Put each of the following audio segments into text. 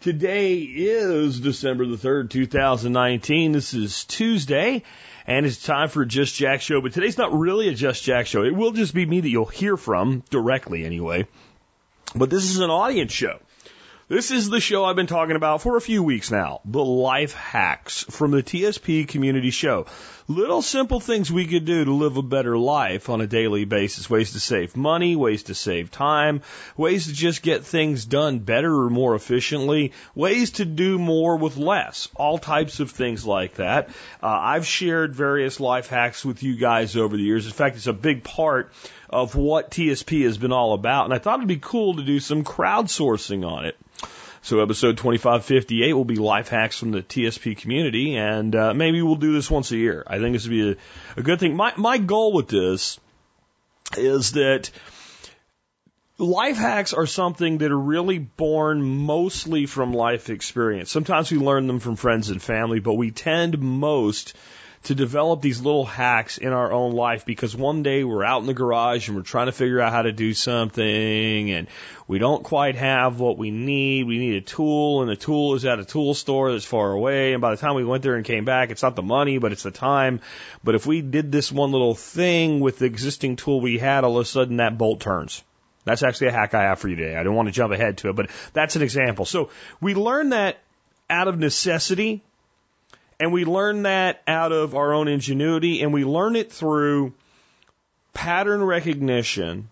Today is December the 3rd, 2019. This is Tuesday, and it's time for Just Jack show. But today's not really a Just Jack show. It will just be me that you'll hear from directly anyway. But this is an audience show. This is the show I've been talking about for a few weeks now. The life hacks from the TSP community show. Little simple things we could do to live a better life on a daily basis. Ways to save money, ways to save time, ways to just get things done better or more efficiently, ways to do more with less. All types of things like that. Uh, I've shared various life hacks with you guys over the years. In fact, it's a big part of what TSP has been all about. And I thought it'd be cool to do some crowdsourcing on it. So episode 2558 will be life hacks from the TSP community, and uh, maybe we'll do this once a year. I think this would be a, a good thing. My my goal with this is that life hacks are something that are really born mostly from life experience. Sometimes we learn them from friends and family, but we tend most to develop these little hacks in our own life because one day we're out in the garage and we're trying to figure out how to do something and we don't quite have what we need. We need a tool and the tool is at a tool store that's far away. And by the time we went there and came back, it's not the money, but it's the time. But if we did this one little thing with the existing tool we had, all of a sudden that bolt turns. That's actually a hack I have for you today. I don't want to jump ahead to it, but that's an example. So we learn that out of necessity and we learn that out of our own ingenuity and we learn it through pattern recognition.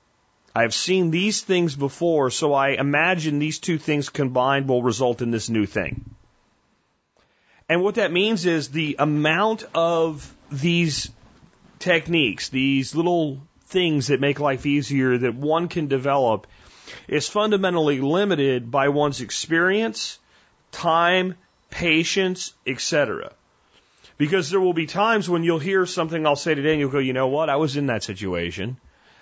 I've seen these things before, so I imagine these two things combined will result in this new thing. And what that means is the amount of these techniques, these little things that make life easier that one can develop is fundamentally limited by one's experience, time, patience, etc. Because there will be times when you'll hear something I'll say today and you'll go, you know what, I was in that situation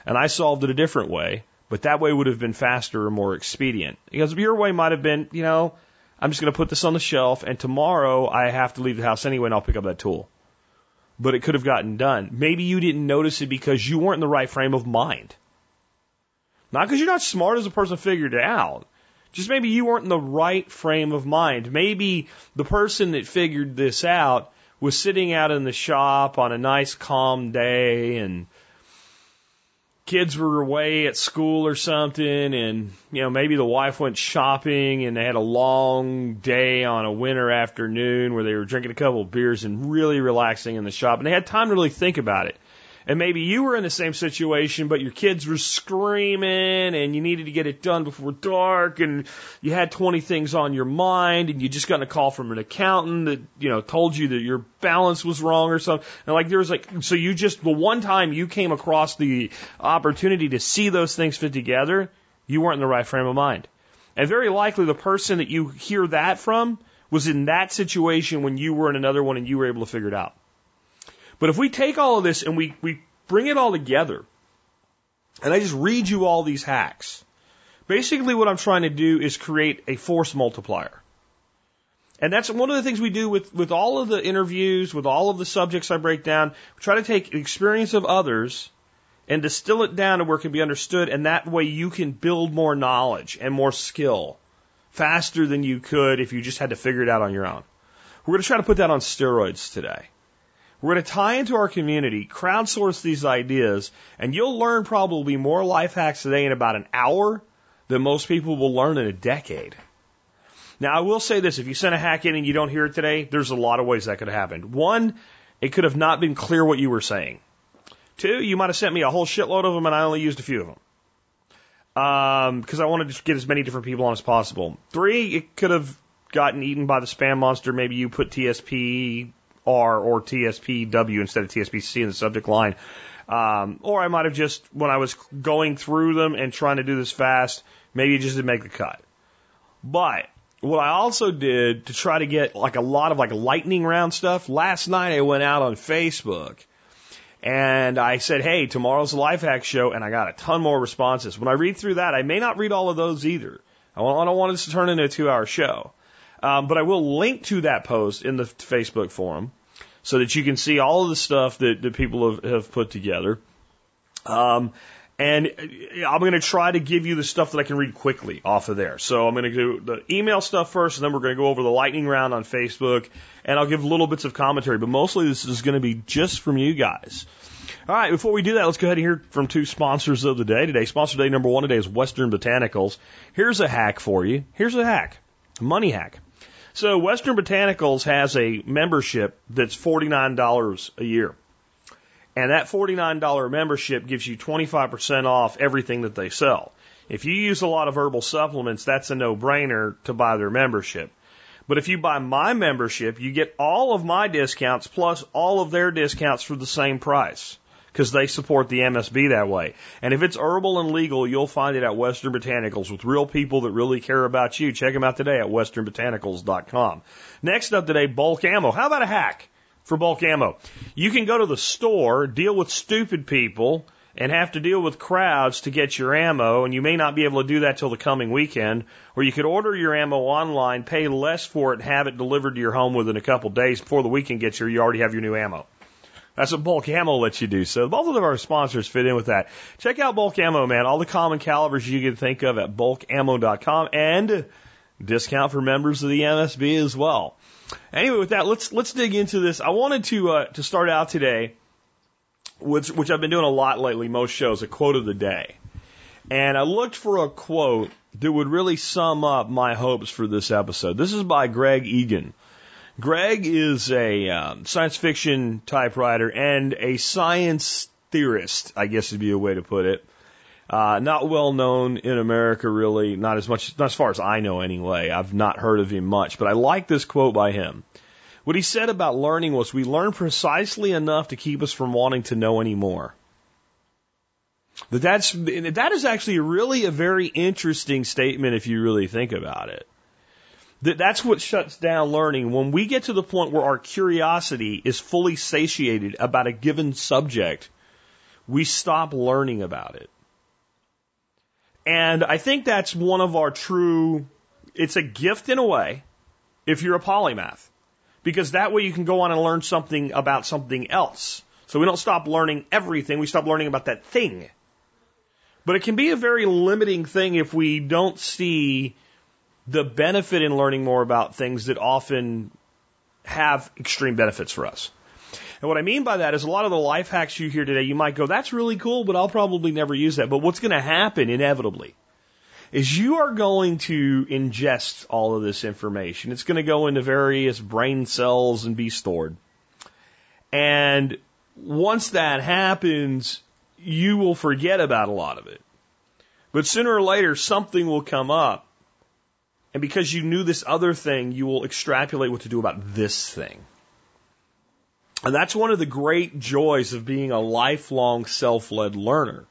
and I solved it a different way, but that way would have been faster or more expedient. Because your way might have been, you know, I'm just going to put this on the shelf and tomorrow I have to leave the house anyway and I'll pick up that tool. But it could have gotten done. Maybe you didn't notice it because you weren't in the right frame of mind. Not because you're not smart as a person figured it out. Just maybe you weren't in the right frame of mind. Maybe the person that figured this out was sitting out in the shop on a nice calm day and kids were away at school or something and you know maybe the wife went shopping and they had a long day on a winter afternoon where they were drinking a couple of beers and really relaxing in the shop and they had time to really think about it and maybe you were in the same situation, but your kids were screaming and you needed to get it done before dark and you had 20 things on your mind and you just got a call from an accountant that, you know, told you that your balance was wrong or something. And like there was like, so you just, the one time you came across the opportunity to see those things fit together, you weren't in the right frame of mind. And very likely the person that you hear that from was in that situation when you were in another one and you were able to figure it out. But if we take all of this and we, we bring it all together, and I just read you all these hacks, basically what I'm trying to do is create a force multiplier. And that's one of the things we do with, with all of the interviews, with all of the subjects I break down. We try to take experience of others and distill it down to where it can be understood, and that way you can build more knowledge and more skill faster than you could if you just had to figure it out on your own. We're going to try to put that on steroids today. We're going to tie into our community, crowdsource these ideas, and you'll learn probably more life hacks today in about an hour than most people will learn in a decade. Now, I will say this if you send a hack in and you don't hear it today, there's a lot of ways that could have happened. One, it could have not been clear what you were saying. Two, you might have sent me a whole shitload of them and I only used a few of them. Um, because I wanted to get as many different people on as possible. Three, it could have gotten eaten by the spam monster. Maybe you put TSP R or TSPW instead of TSPC in the subject line. Um, or I might have just, when I was going through them and trying to do this fast, maybe it just didn't make the cut. But what I also did to try to get like a lot of like lightning round stuff, last night I went out on Facebook and I said, hey, tomorrow's the Life Hack Show, and I got a ton more responses. When I read through that, I may not read all of those either. I don't want this to turn into a two hour show. Um, but I will link to that post in the Facebook forum so that you can see all of the stuff that, that people have, have put together. Um, and I'm going to try to give you the stuff that I can read quickly off of there. So I'm going to do the email stuff first, and then we're going to go over the lightning round on Facebook, and I'll give little bits of commentary, but mostly this is going to be just from you guys. All right, before we do that, let's go ahead and hear from two sponsors of the day today. Sponsor day number one today is Western Botanicals. Here's a hack for you. Here's a hack, money hack. So Western Botanicals has a membership that's $49 a year. And that $49 membership gives you 25% off everything that they sell. If you use a lot of herbal supplements, that's a no brainer to buy their membership. But if you buy my membership, you get all of my discounts plus all of their discounts for the same price because they support the MSB that way. And if it's herbal and legal, you'll find it at Western Botanicals with real people that really care about you. Check them out today at westernbotanicals.com. Next up today, bulk ammo. How about a hack? for bulk ammo. You can go to the store, deal with stupid people, and have to deal with crowds to get your ammo, and you may not be able to do that till the coming weekend. Or you could order your ammo online, pay less for it, have it delivered to your home within a couple days before the weekend gets here. You already have your new ammo. That's what bulk ammo lets you do. So both of our sponsors fit in with that. Check out bulk ammo, man. All the common calibers you can think of at bulkammo.com and discount for members of the MSB as well. Anyway, with that, let's let's dig into this. I wanted to uh, to start out today, which which I've been doing a lot lately. Most shows, a quote of the day, and I looked for a quote that would really sum up my hopes for this episode. This is by Greg Egan. Greg is a um, science fiction typewriter and a science theorist, I guess would be a way to put it. Uh, not well known in America, really. Not as much, not as far as I know, anyway. I've not heard of him much, but I like this quote by him. What he said about learning was, "We learn precisely enough to keep us from wanting to know any more." That's that is actually really a very interesting statement if you really think about it. That that's what shuts down learning. When we get to the point where our curiosity is fully satiated about a given subject, we stop learning about it. And I think that's one of our true, it's a gift in a way if you're a polymath. Because that way you can go on and learn something about something else. So we don't stop learning everything, we stop learning about that thing. But it can be a very limiting thing if we don't see the benefit in learning more about things that often have extreme benefits for us. And what I mean by that is a lot of the life hacks you hear today, you might go, that's really cool, but I'll probably never use that. But what's going to happen inevitably is you are going to ingest all of this information. It's going to go into various brain cells and be stored. And once that happens, you will forget about a lot of it. But sooner or later, something will come up. And because you knew this other thing, you will extrapolate what to do about this thing. And that's one of the great joys of being a lifelong self-led learner.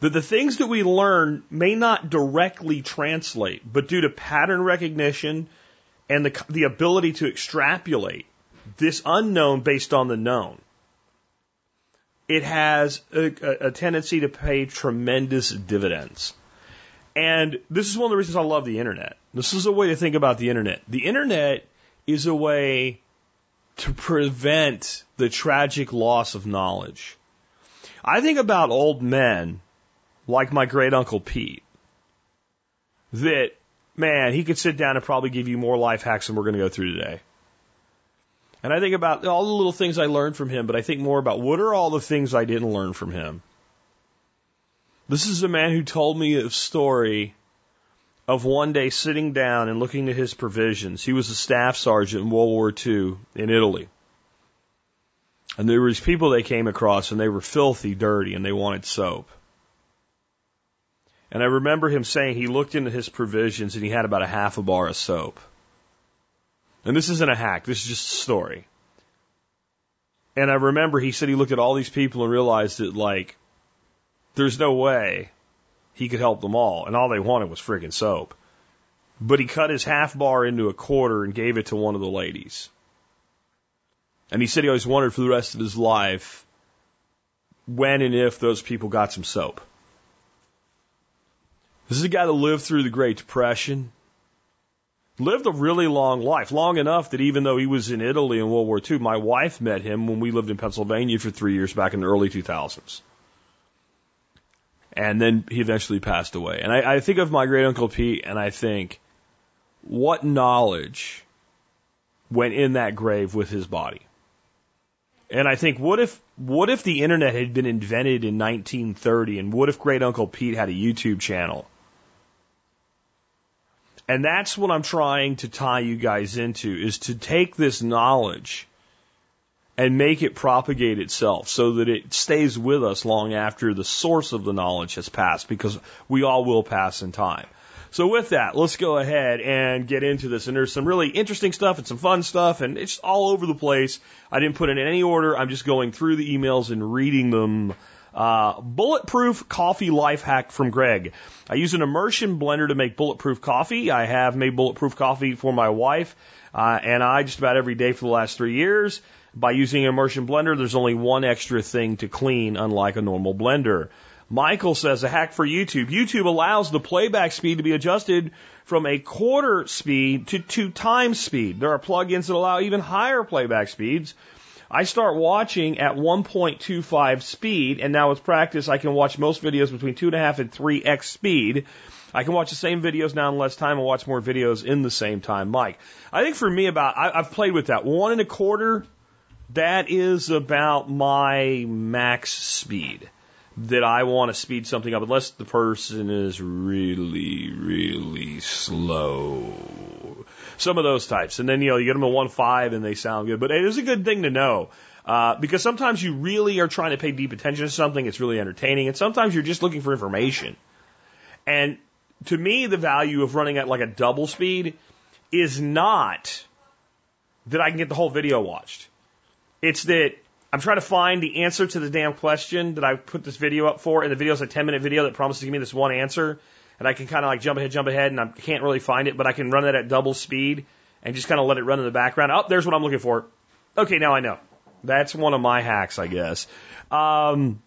That the things that we learn may not directly translate, but due to pattern recognition and the, the ability to extrapolate this unknown based on the known, it has a, a tendency to pay tremendous dividends. And this is one of the reasons I love the internet. This is a way to think about the internet. The internet is a way to prevent the tragic loss of knowledge. I think about old men like my great uncle Pete that, man, he could sit down and probably give you more life hacks than we're going to go through today. And I think about all the little things I learned from him, but I think more about what are all the things I didn't learn from him. This is a man who told me a story of one day sitting down and looking at his provisions. He was a staff sergeant in World War II in Italy. And there was people they came across and they were filthy, dirty, and they wanted soap. And I remember him saying he looked into his provisions and he had about a half a bar of soap. And this isn't a hack, this is just a story. And I remember he said he looked at all these people and realized that, like, there's no way he could help them all, and all they wanted was friggin' soap. but he cut his half bar into a quarter and gave it to one of the ladies. And he said he always wondered for the rest of his life when and if those people got some soap. This is a guy that lived through the Great Depression, lived a really long life, long enough that even though he was in Italy in World War II, my wife met him when we lived in Pennsylvania for three years back in the early 2000s. And then he eventually passed away. And I, I think of my great uncle Pete and I think, what knowledge went in that grave with his body? And I think, what if, what if the internet had been invented in 1930 and what if great uncle Pete had a YouTube channel? And that's what I'm trying to tie you guys into is to take this knowledge and make it propagate itself so that it stays with us long after the source of the knowledge has passed because we all will pass in time. So with that, let's go ahead and get into this. And there's some really interesting stuff and some fun stuff and it's all over the place. I didn't put it in any order. I'm just going through the emails and reading them uh, bulletproof coffee life hack from Greg. I use an immersion blender to make bulletproof coffee. I have made bulletproof coffee for my wife uh, and I just about every day for the last three years. By using an immersion blender, there's only one extra thing to clean, unlike a normal blender. Michael says a hack for YouTube. YouTube allows the playback speed to be adjusted from a quarter speed to two times speed. There are plugins that allow even higher playback speeds. I start watching at 1.25 speed, and now with practice, I can watch most videos between 2.5 and 3x speed. I can watch the same videos now in less time and watch more videos in the same time. Mike, I think for me, about I, I've played with that one and a quarter. That is about my max speed that I want to speed something up, unless the person is really, really slow. Some of those types. And then, you know, you get them to 1.5 and they sound good. But it is a good thing to know. Uh, because sometimes you really are trying to pay deep attention to something, it's really entertaining, and sometimes you're just looking for information. And to me, the value of running at like a double speed is not that I can get the whole video watched. It's that I'm trying to find the answer to the damn question that I put this video up for, and the video is a 10 minute video that promises to give me this one answer, and I can kind of like jump ahead, jump ahead, and I can't really find it, but I can run it at double speed and just kind of let it run in the background. Oh, there's what I'm looking for. Okay, now I know. That's one of my hacks, I guess. Um,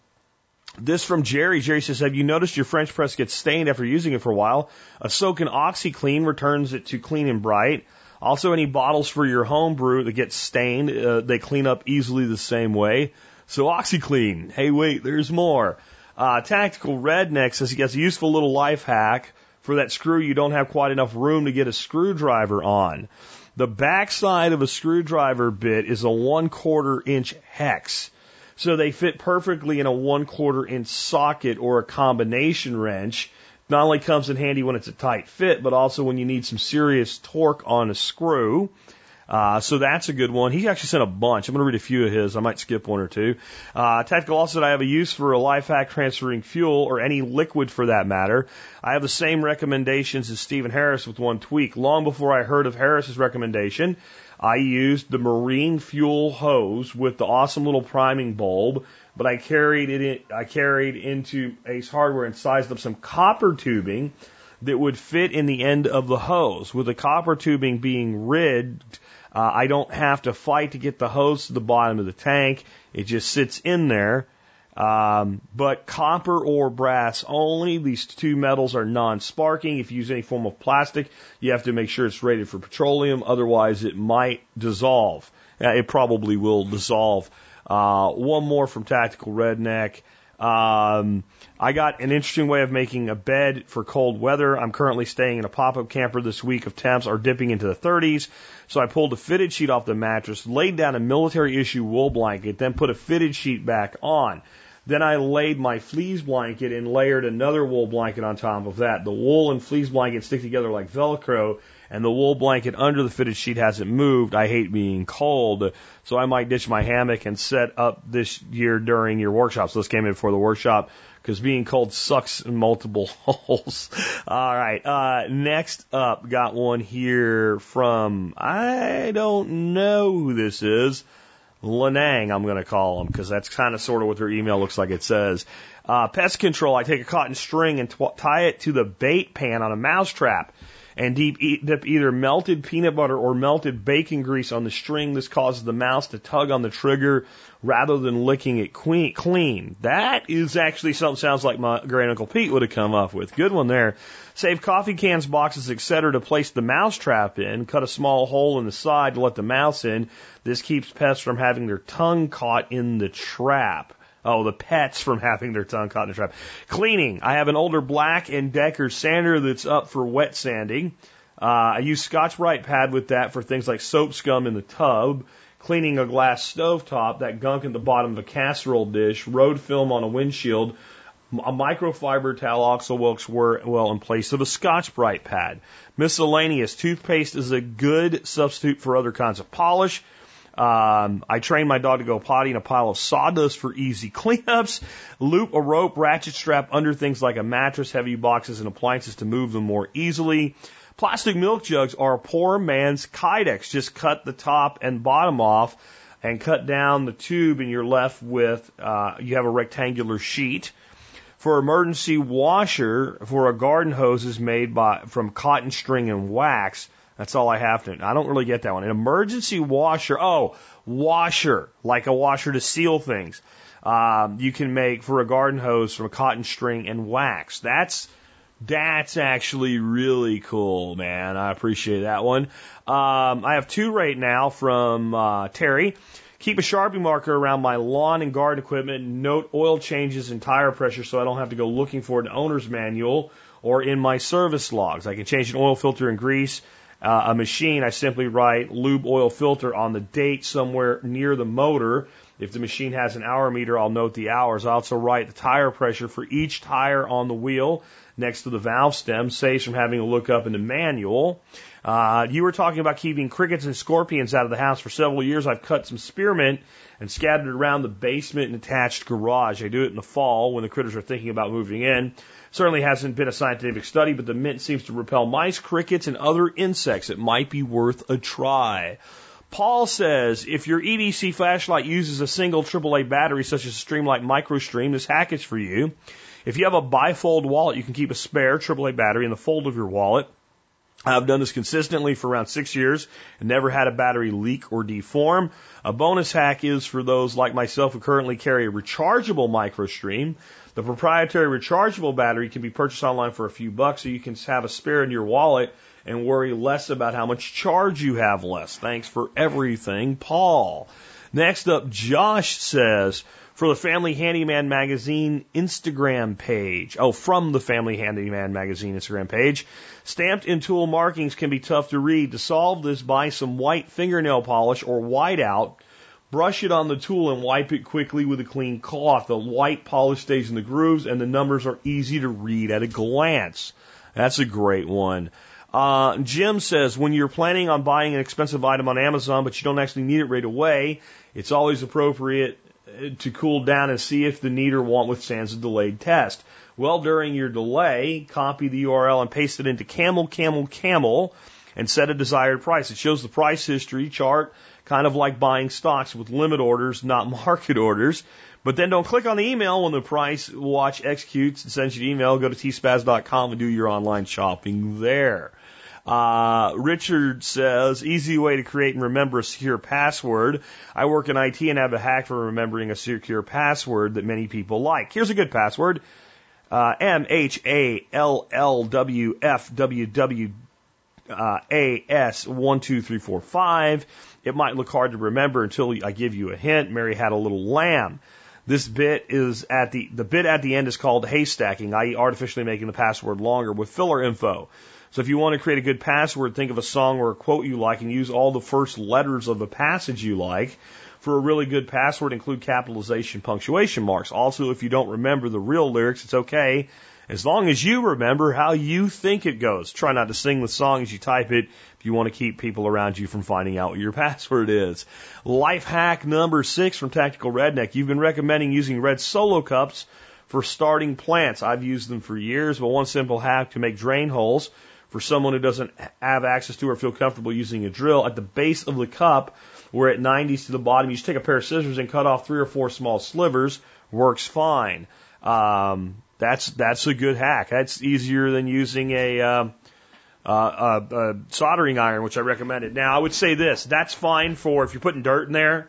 this from Jerry. Jerry says, Have you noticed your French press gets stained after using it for a while? A soak in OxiClean returns it to clean and bright. Also, any bottles for your home brew that get stained, uh, they clean up easily the same way. So OxiClean. Hey, wait, there's more. Uh, Tactical Redneck says he gets a useful little life hack for that screw you don't have quite enough room to get a screwdriver on. The backside of a screwdriver bit is a one quarter inch hex. So they fit perfectly in a one quarter inch socket or a combination wrench. Not only comes in handy when it's a tight fit, but also when you need some serious torque on a screw. Uh, so that's a good one. He actually sent a bunch. I'm going to read a few of his. I might skip one or two. Uh, Tactical also said I have a use for a life hack transferring fuel or any liquid for that matter. I have the same recommendations as Stephen Harris with one tweak. Long before I heard of Harris's recommendation, I used the marine fuel hose with the awesome little priming bulb, but I carried it in, I carried into Ace Hardware and sized up some copper tubing that would fit in the end of the hose. With the copper tubing being rigged uh, I don't have to fight to get the hose to the bottom of the tank. It just sits in there. Um, but copper or brass only. These two metals are non-sparking. If you use any form of plastic, you have to make sure it's rated for petroleum. Otherwise, it might dissolve. Uh, it probably will dissolve. Uh, one more from Tactical Redneck. Um, I got an interesting way of making a bed for cold weather. I'm currently staying in a pop-up camper this week of temps are dipping into the 30s. So I pulled a fitted sheet off the mattress, laid down a military issue wool blanket, then put a fitted sheet back on. Then I laid my fleece blanket and layered another wool blanket on top of that. The wool and fleece blanket stick together like Velcro, and the wool blanket under the fitted sheet hasn't moved. I hate being cold, so I might ditch my hammock and set up this year during your workshop. So this came in for the workshop because being cold sucks in multiple holes. All right. Uh, next up, got one here from, I don't know who this is. Lenang, I'm going to call him because that's kind of sort of what their email looks like it says. Uh, pest control, I take a cotton string and tw- tie it to the bait pan on a mouse trap and deep, dip either melted peanut butter or melted bacon grease on the string. This causes the mouse to tug on the trigger rather than licking it clean. That is actually something sounds like my great uncle Pete would have come up with. Good one there. Save coffee cans, boxes, etc. to place the mouse trap in. Cut a small hole in the side to let the mouse in. This keeps pests from having their tongue caught in the trap. Oh, the pets from having their tongue caught in the trap. Cleaning. I have an older Black and Decker sander that's up for wet sanding. Uh, I use Scotch Brite pad with that for things like soap scum in the tub, cleaning a glass stove top, that gunk at the bottom of a casserole dish, road film on a windshield. A microfiber towel also works well in place of a Scotch Brite pad. Miscellaneous toothpaste is a good substitute for other kinds of polish. Um, I train my dog to go potty in a pile of sawdust for easy cleanups. Loop a rope, ratchet strap under things like a mattress, heavy boxes, and appliances to move them more easily. Plastic milk jugs are a poor man's Kydex. Just cut the top and bottom off and cut down the tube, and you're left with uh, you have a rectangular sheet. For emergency washer for a garden hose is made by from cotton string and wax. That's all I have to. I don't really get that one. An emergency washer. Oh, washer, like a washer to seal things. Um, you can make for a garden hose from a cotton string and wax. That's that's actually really cool, man. I appreciate that one. Um, I have two right now from uh, Terry. Keep a Sharpie marker around my lawn and garden equipment. Note oil changes and tire pressure so I don't have to go looking for an owner's manual or in my service logs. I can change an oil filter and grease uh, a machine, I simply write lube oil filter on the date somewhere near the motor. If the machine has an hour meter, I'll note the hours. I also write the tire pressure for each tire on the wheel next to the valve stem, saves from having to look up in the manual. Uh, you were talking about keeping crickets and scorpions out of the house for several years. I've cut some spearmint and scattered it around the basement and attached garage. I do it in the fall when the critters are thinking about moving in. Certainly hasn't been a scientific study, but the mint seems to repel mice, crickets, and other insects. It might be worth a try. Paul says if your EDC flashlight uses a single AAA battery, such as a Streamlight MicroStream, this hack is for you. If you have a bifold wallet, you can keep a spare AAA battery in the fold of your wallet. I've done this consistently for around six years and never had a battery leak or deform. A bonus hack is for those like myself who currently carry a rechargeable MicroStream. The proprietary rechargeable battery can be purchased online for a few bucks, so you can have a spare in your wallet and worry less about how much charge you have less. Thanks for everything, Paul. Next up, Josh says, for the Family Handyman Magazine Instagram page. Oh, from the Family Handyman Magazine Instagram page. Stamped in tool markings can be tough to read. To solve this, buy some white fingernail polish or whiteout Brush it on the tool and wipe it quickly with a clean cloth. The white polish stays in the grooves and the numbers are easy to read at a glance. That's a great one. Uh, Jim says when you're planning on buying an expensive item on Amazon, but you don't actually need it right away, it's always appropriate uh, to cool down and see if the need or want withstands a delayed test. Well, during your delay, copy the URL and paste it into Camel Camel Camel and set a desired price. It shows the price history chart kind of like buying stocks with limit orders, not market orders. But then don't click on the email when the price watch executes and sends you an email. Go to tspaz.com and do your online shopping there. Uh, Richard says, easy way to create and remember a secure password. I work in IT and have a hack for remembering a secure password that many people like. Here's a good password. Uh, M H A L L W F W W uh, A S one two three four five. It might look hard to remember until I give you a hint. Mary had a little lamb. This bit is at the, the bit at the end is called haystacking, i.e. artificially making the password longer with filler info. So if you want to create a good password, think of a song or a quote you like and use all the first letters of the passage you like. For a really good password, include capitalization punctuation marks. Also, if you don't remember the real lyrics, it's okay as long as you remember how you think it goes. Try not to sing the song as you type it if you want to keep people around you from finding out what your password is. Life hack number six from Tactical Redneck. You've been recommending using red solo cups for starting plants. I've used them for years, but one simple hack to make drain holes for someone who doesn't have access to or feel comfortable using a drill at the base of the cup where at 90s to the bottom, you just take a pair of scissors and cut off three or four small slivers. Works fine. Um, that's that's a good hack. That's easier than using a um, uh, uh, soldering iron, which I recommended. Now, I would say this: that's fine for if you're putting dirt in there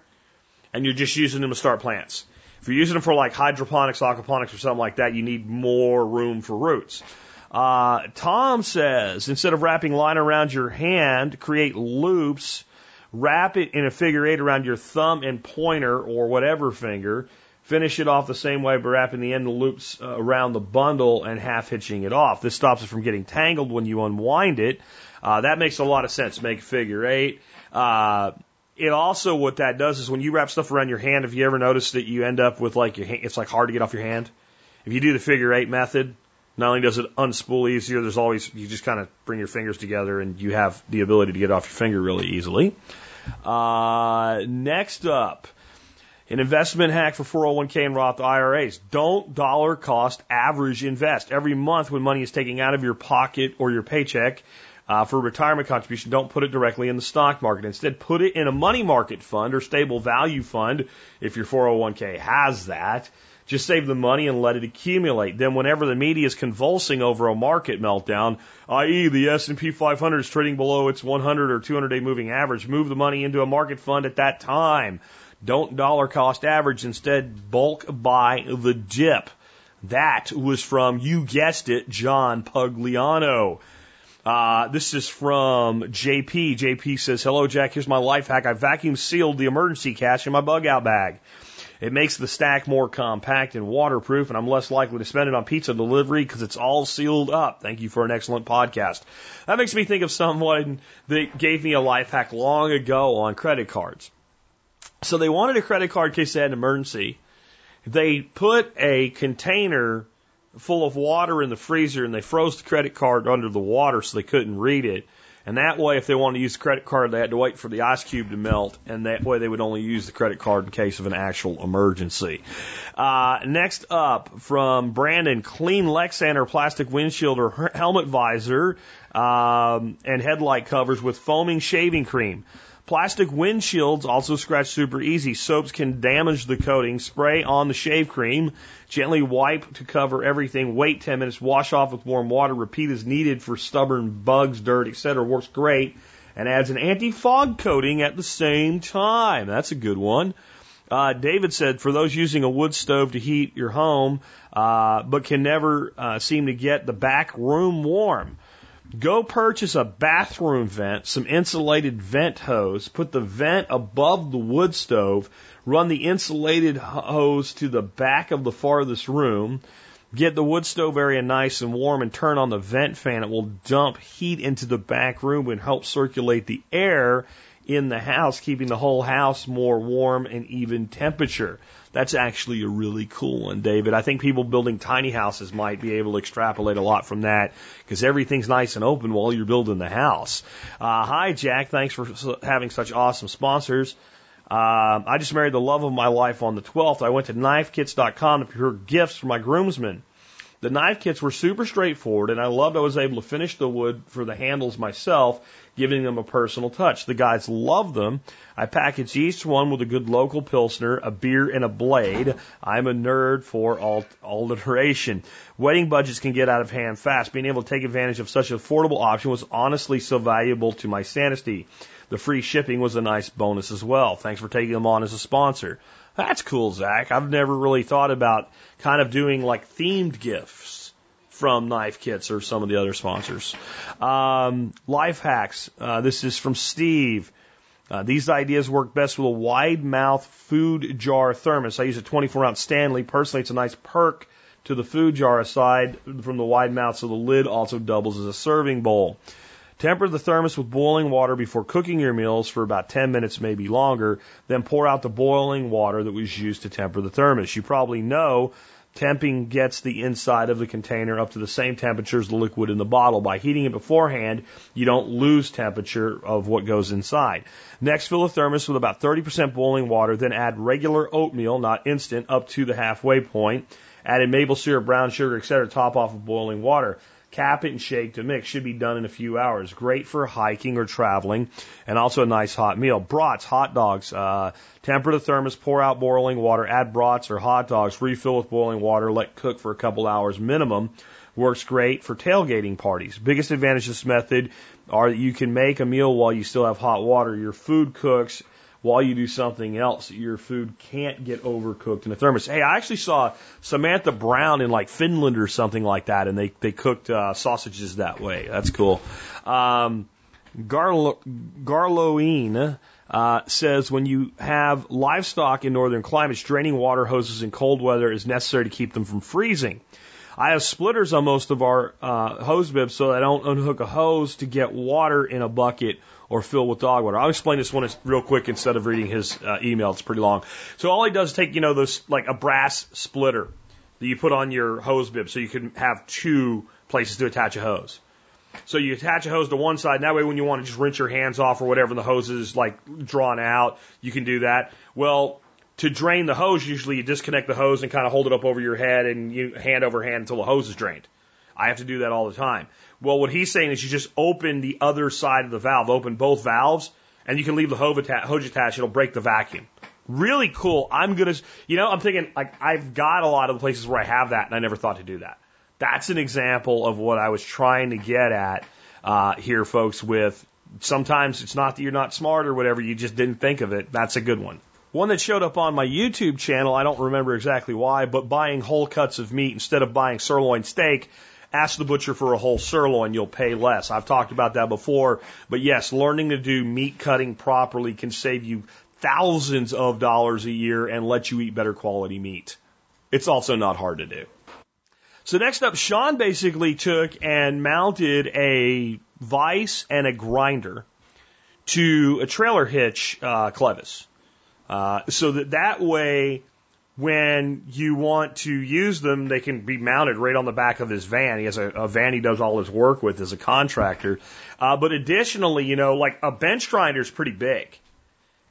and you're just using them to start plants. If you're using them for like hydroponics, aquaponics, or something like that, you need more room for roots. Uh, Tom says instead of wrapping line around your hand, create loops. Wrap it in a figure eight around your thumb and pointer or whatever finger. Finish it off the same way by wrapping the end of the loops uh, around the bundle and half hitching it off. This stops it from getting tangled when you unwind it. Uh, that makes a lot of sense. Make figure eight. Uh, it also what that does is when you wrap stuff around your hand, if you ever notice that you end up with like your hand, it's like hard to get off your hand. If you do the figure eight method, not only does it unspool easier, there's always you just kind of bring your fingers together and you have the ability to get off your finger really easily. Uh, next up, an investment hack for 401k and Roth IRAs. Don't dollar cost average invest. Every month when money is taken out of your pocket or your paycheck uh, for retirement contribution, don't put it directly in the stock market. Instead, put it in a money market fund or stable value fund if your 401k has that. Just save the money and let it accumulate. Then whenever the media is convulsing over a market meltdown, i.e. the S&P 500 is trading below its 100 or 200 day moving average, move the money into a market fund at that time. Don't dollar cost average. Instead, bulk buy the dip. That was from, you guessed it, John Pugliano. Uh, this is from JP. JP says, Hello, Jack. Here's my life hack. I vacuum sealed the emergency cash in my bug out bag. It makes the stack more compact and waterproof, and I'm less likely to spend it on pizza delivery because it's all sealed up. Thank you for an excellent podcast. That makes me think of someone that gave me a life hack long ago on credit cards. So they wanted a credit card in case they had an emergency. They put a container full of water in the freezer and they froze the credit card under the water so they couldn't read it. And that way, if they wanted to use the credit card, they had to wait for the ice cube to melt, and that way they would only use the credit card in case of an actual emergency. Uh, next up, from Brandon, clean Lexan or plastic windshield or helmet visor um, and headlight covers with foaming shaving cream. Plastic windshields also scratch super easy. Soaps can damage the coating. Spray on the shave cream. Gently wipe to cover everything. Wait 10 minutes. Wash off with warm water. Repeat as needed for stubborn bugs, dirt, etc. Works great and adds an anti-fog coating at the same time. That's a good one. Uh, David said, for those using a wood stove to heat your home, uh, but can never uh, seem to get the back room warm, Go purchase a bathroom vent, some insulated vent hose, put the vent above the wood stove, run the insulated hose to the back of the farthest room, get the wood stove area nice and warm, and turn on the vent fan. It will dump heat into the back room and help circulate the air in the house, keeping the whole house more warm and even temperature. That's actually a really cool one, David. I think people building tiny houses might be able to extrapolate a lot from that because everything's nice and open while you're building the house. Uh, hi, Jack. Thanks for having such awesome sponsors. Uh, I just married the love of my life on the 12th. I went to knifekits.com to procure gifts for my groomsmen. The knife kits were super straightforward, and I loved I was able to finish the wood for the handles myself, giving them a personal touch. The guys loved them. I packaged each one with a good local pilsner, a beer, and a blade. I'm a nerd for all alliteration. Wedding budgets can get out of hand fast. Being able to take advantage of such an affordable option was honestly so valuable to my sanity. The free shipping was a nice bonus as well. Thanks for taking them on as a sponsor. That's cool, Zach. I've never really thought about kind of doing like themed gifts from knife kits or some of the other sponsors. Um, life hacks. Uh, this is from Steve. Uh, these ideas work best with a wide mouth food jar thermos. I use a 24 ounce Stanley. Personally, it's a nice perk to the food jar aside from the wide mouth, so the lid also doubles as a serving bowl. Temper the thermos with boiling water before cooking your meals for about 10 minutes, maybe longer. Then pour out the boiling water that was used to temper the thermos. You probably know temping gets the inside of the container up to the same temperature as the liquid in the bottle. By heating it beforehand, you don't lose temperature of what goes inside. Next, fill the thermos with about 30% boiling water, then add regular oatmeal, not instant, up to the halfway point. Add in maple syrup, brown sugar, etc. Top off with boiling water. Cap it and shake to mix. Should be done in a few hours. Great for hiking or traveling, and also a nice hot meal. Brats, hot dogs. Uh, temper the thermos, pour out boiling water, add brats or hot dogs, refill with boiling water, let cook for a couple hours minimum. Works great for tailgating parties. Biggest advantage of this method are that you can make a meal while you still have hot water. Your food cooks while you do something else. Your food can't get overcooked in a thermos. Hey, I actually saw Samantha Brown in like Finland or something like that, and they they cooked uh, sausages that way. That's cool. Um, Garlo, Garloine uh, says when you have livestock in northern climates, draining water hoses in cold weather is necessary to keep them from freezing. I have splitters on most of our uh, hose bibs so I don't unhook a hose to get water in a bucket or fill with dog water. I'll explain this one real quick instead of reading his uh, email. It's pretty long. So all he does is take, you know, those like a brass splitter that you put on your hose bib so you can have two places to attach a hose. So you attach a hose to one side, and that way when you want to just rinse your hands off or whatever, the hose is like drawn out, you can do that. Well, to drain the hose, usually you disconnect the hose and kind of hold it up over your head and you hand over hand until the hose is drained. I have to do that all the time. Well, what he's saying is you just open the other side of the valve, open both valves, and you can leave the hose attached. It'll break the vacuum. Really cool. I'm gonna, you know, I'm thinking like I've got a lot of the places where I have that, and I never thought to do that. That's an example of what I was trying to get at uh, here, folks. With sometimes it's not that you're not smart or whatever, you just didn't think of it. That's a good one. One that showed up on my YouTube channel, I don't remember exactly why, but buying whole cuts of meat instead of buying sirloin steak ask the butcher for a whole sirloin, you'll pay less. I've talked about that before, but yes, learning to do meat cutting properly can save you thousands of dollars a year and let you eat better quality meat. It's also not hard to do. So next up, Sean basically took and mounted a vise and a grinder to a trailer hitch uh, clevis, uh, so that that way when you want to use them, they can be mounted right on the back of his van. He has a, a van he does all his work with as a contractor. Uh, but additionally, you know, like a bench grinder is pretty big.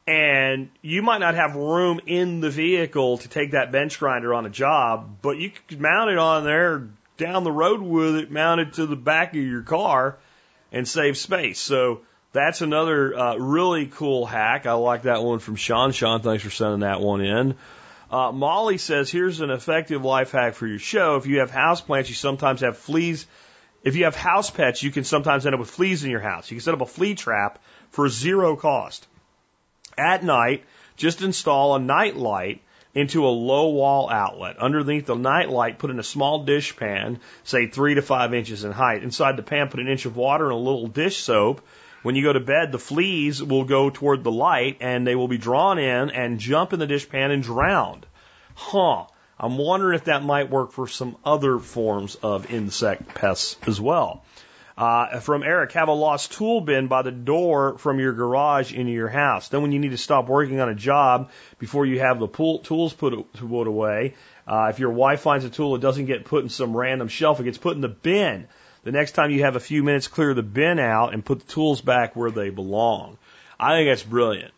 And you might not have room in the vehicle to take that bench grinder on a job, but you could mount it on there down the road with it mounted to the back of your car and save space. So that's another uh, really cool hack. I like that one from Sean. Sean, thanks for sending that one in. Uh, Molly says, here's an effective life hack for your show. If you have house plants, you sometimes have fleas. If you have house pets, you can sometimes end up with fleas in your house. You can set up a flea trap for zero cost. At night, just install a night light into a low wall outlet. Underneath the night light, put in a small dish pan, say three to five inches in height. Inside the pan, put an inch of water and a little dish soap when you go to bed, the fleas will go toward the light and they will be drawn in and jump in the dishpan and drowned. Huh. I'm wondering if that might work for some other forms of insect pests as well. Uh, from Eric, have a lost tool bin by the door from your garage into your house. Then when you need to stop working on a job before you have the pool, tools put, put away, uh, if your wife finds a tool, it doesn't get put in some random shelf. It gets put in the bin. The next time you have a few minutes, clear the bin out and put the tools back where they belong. I think that's brilliant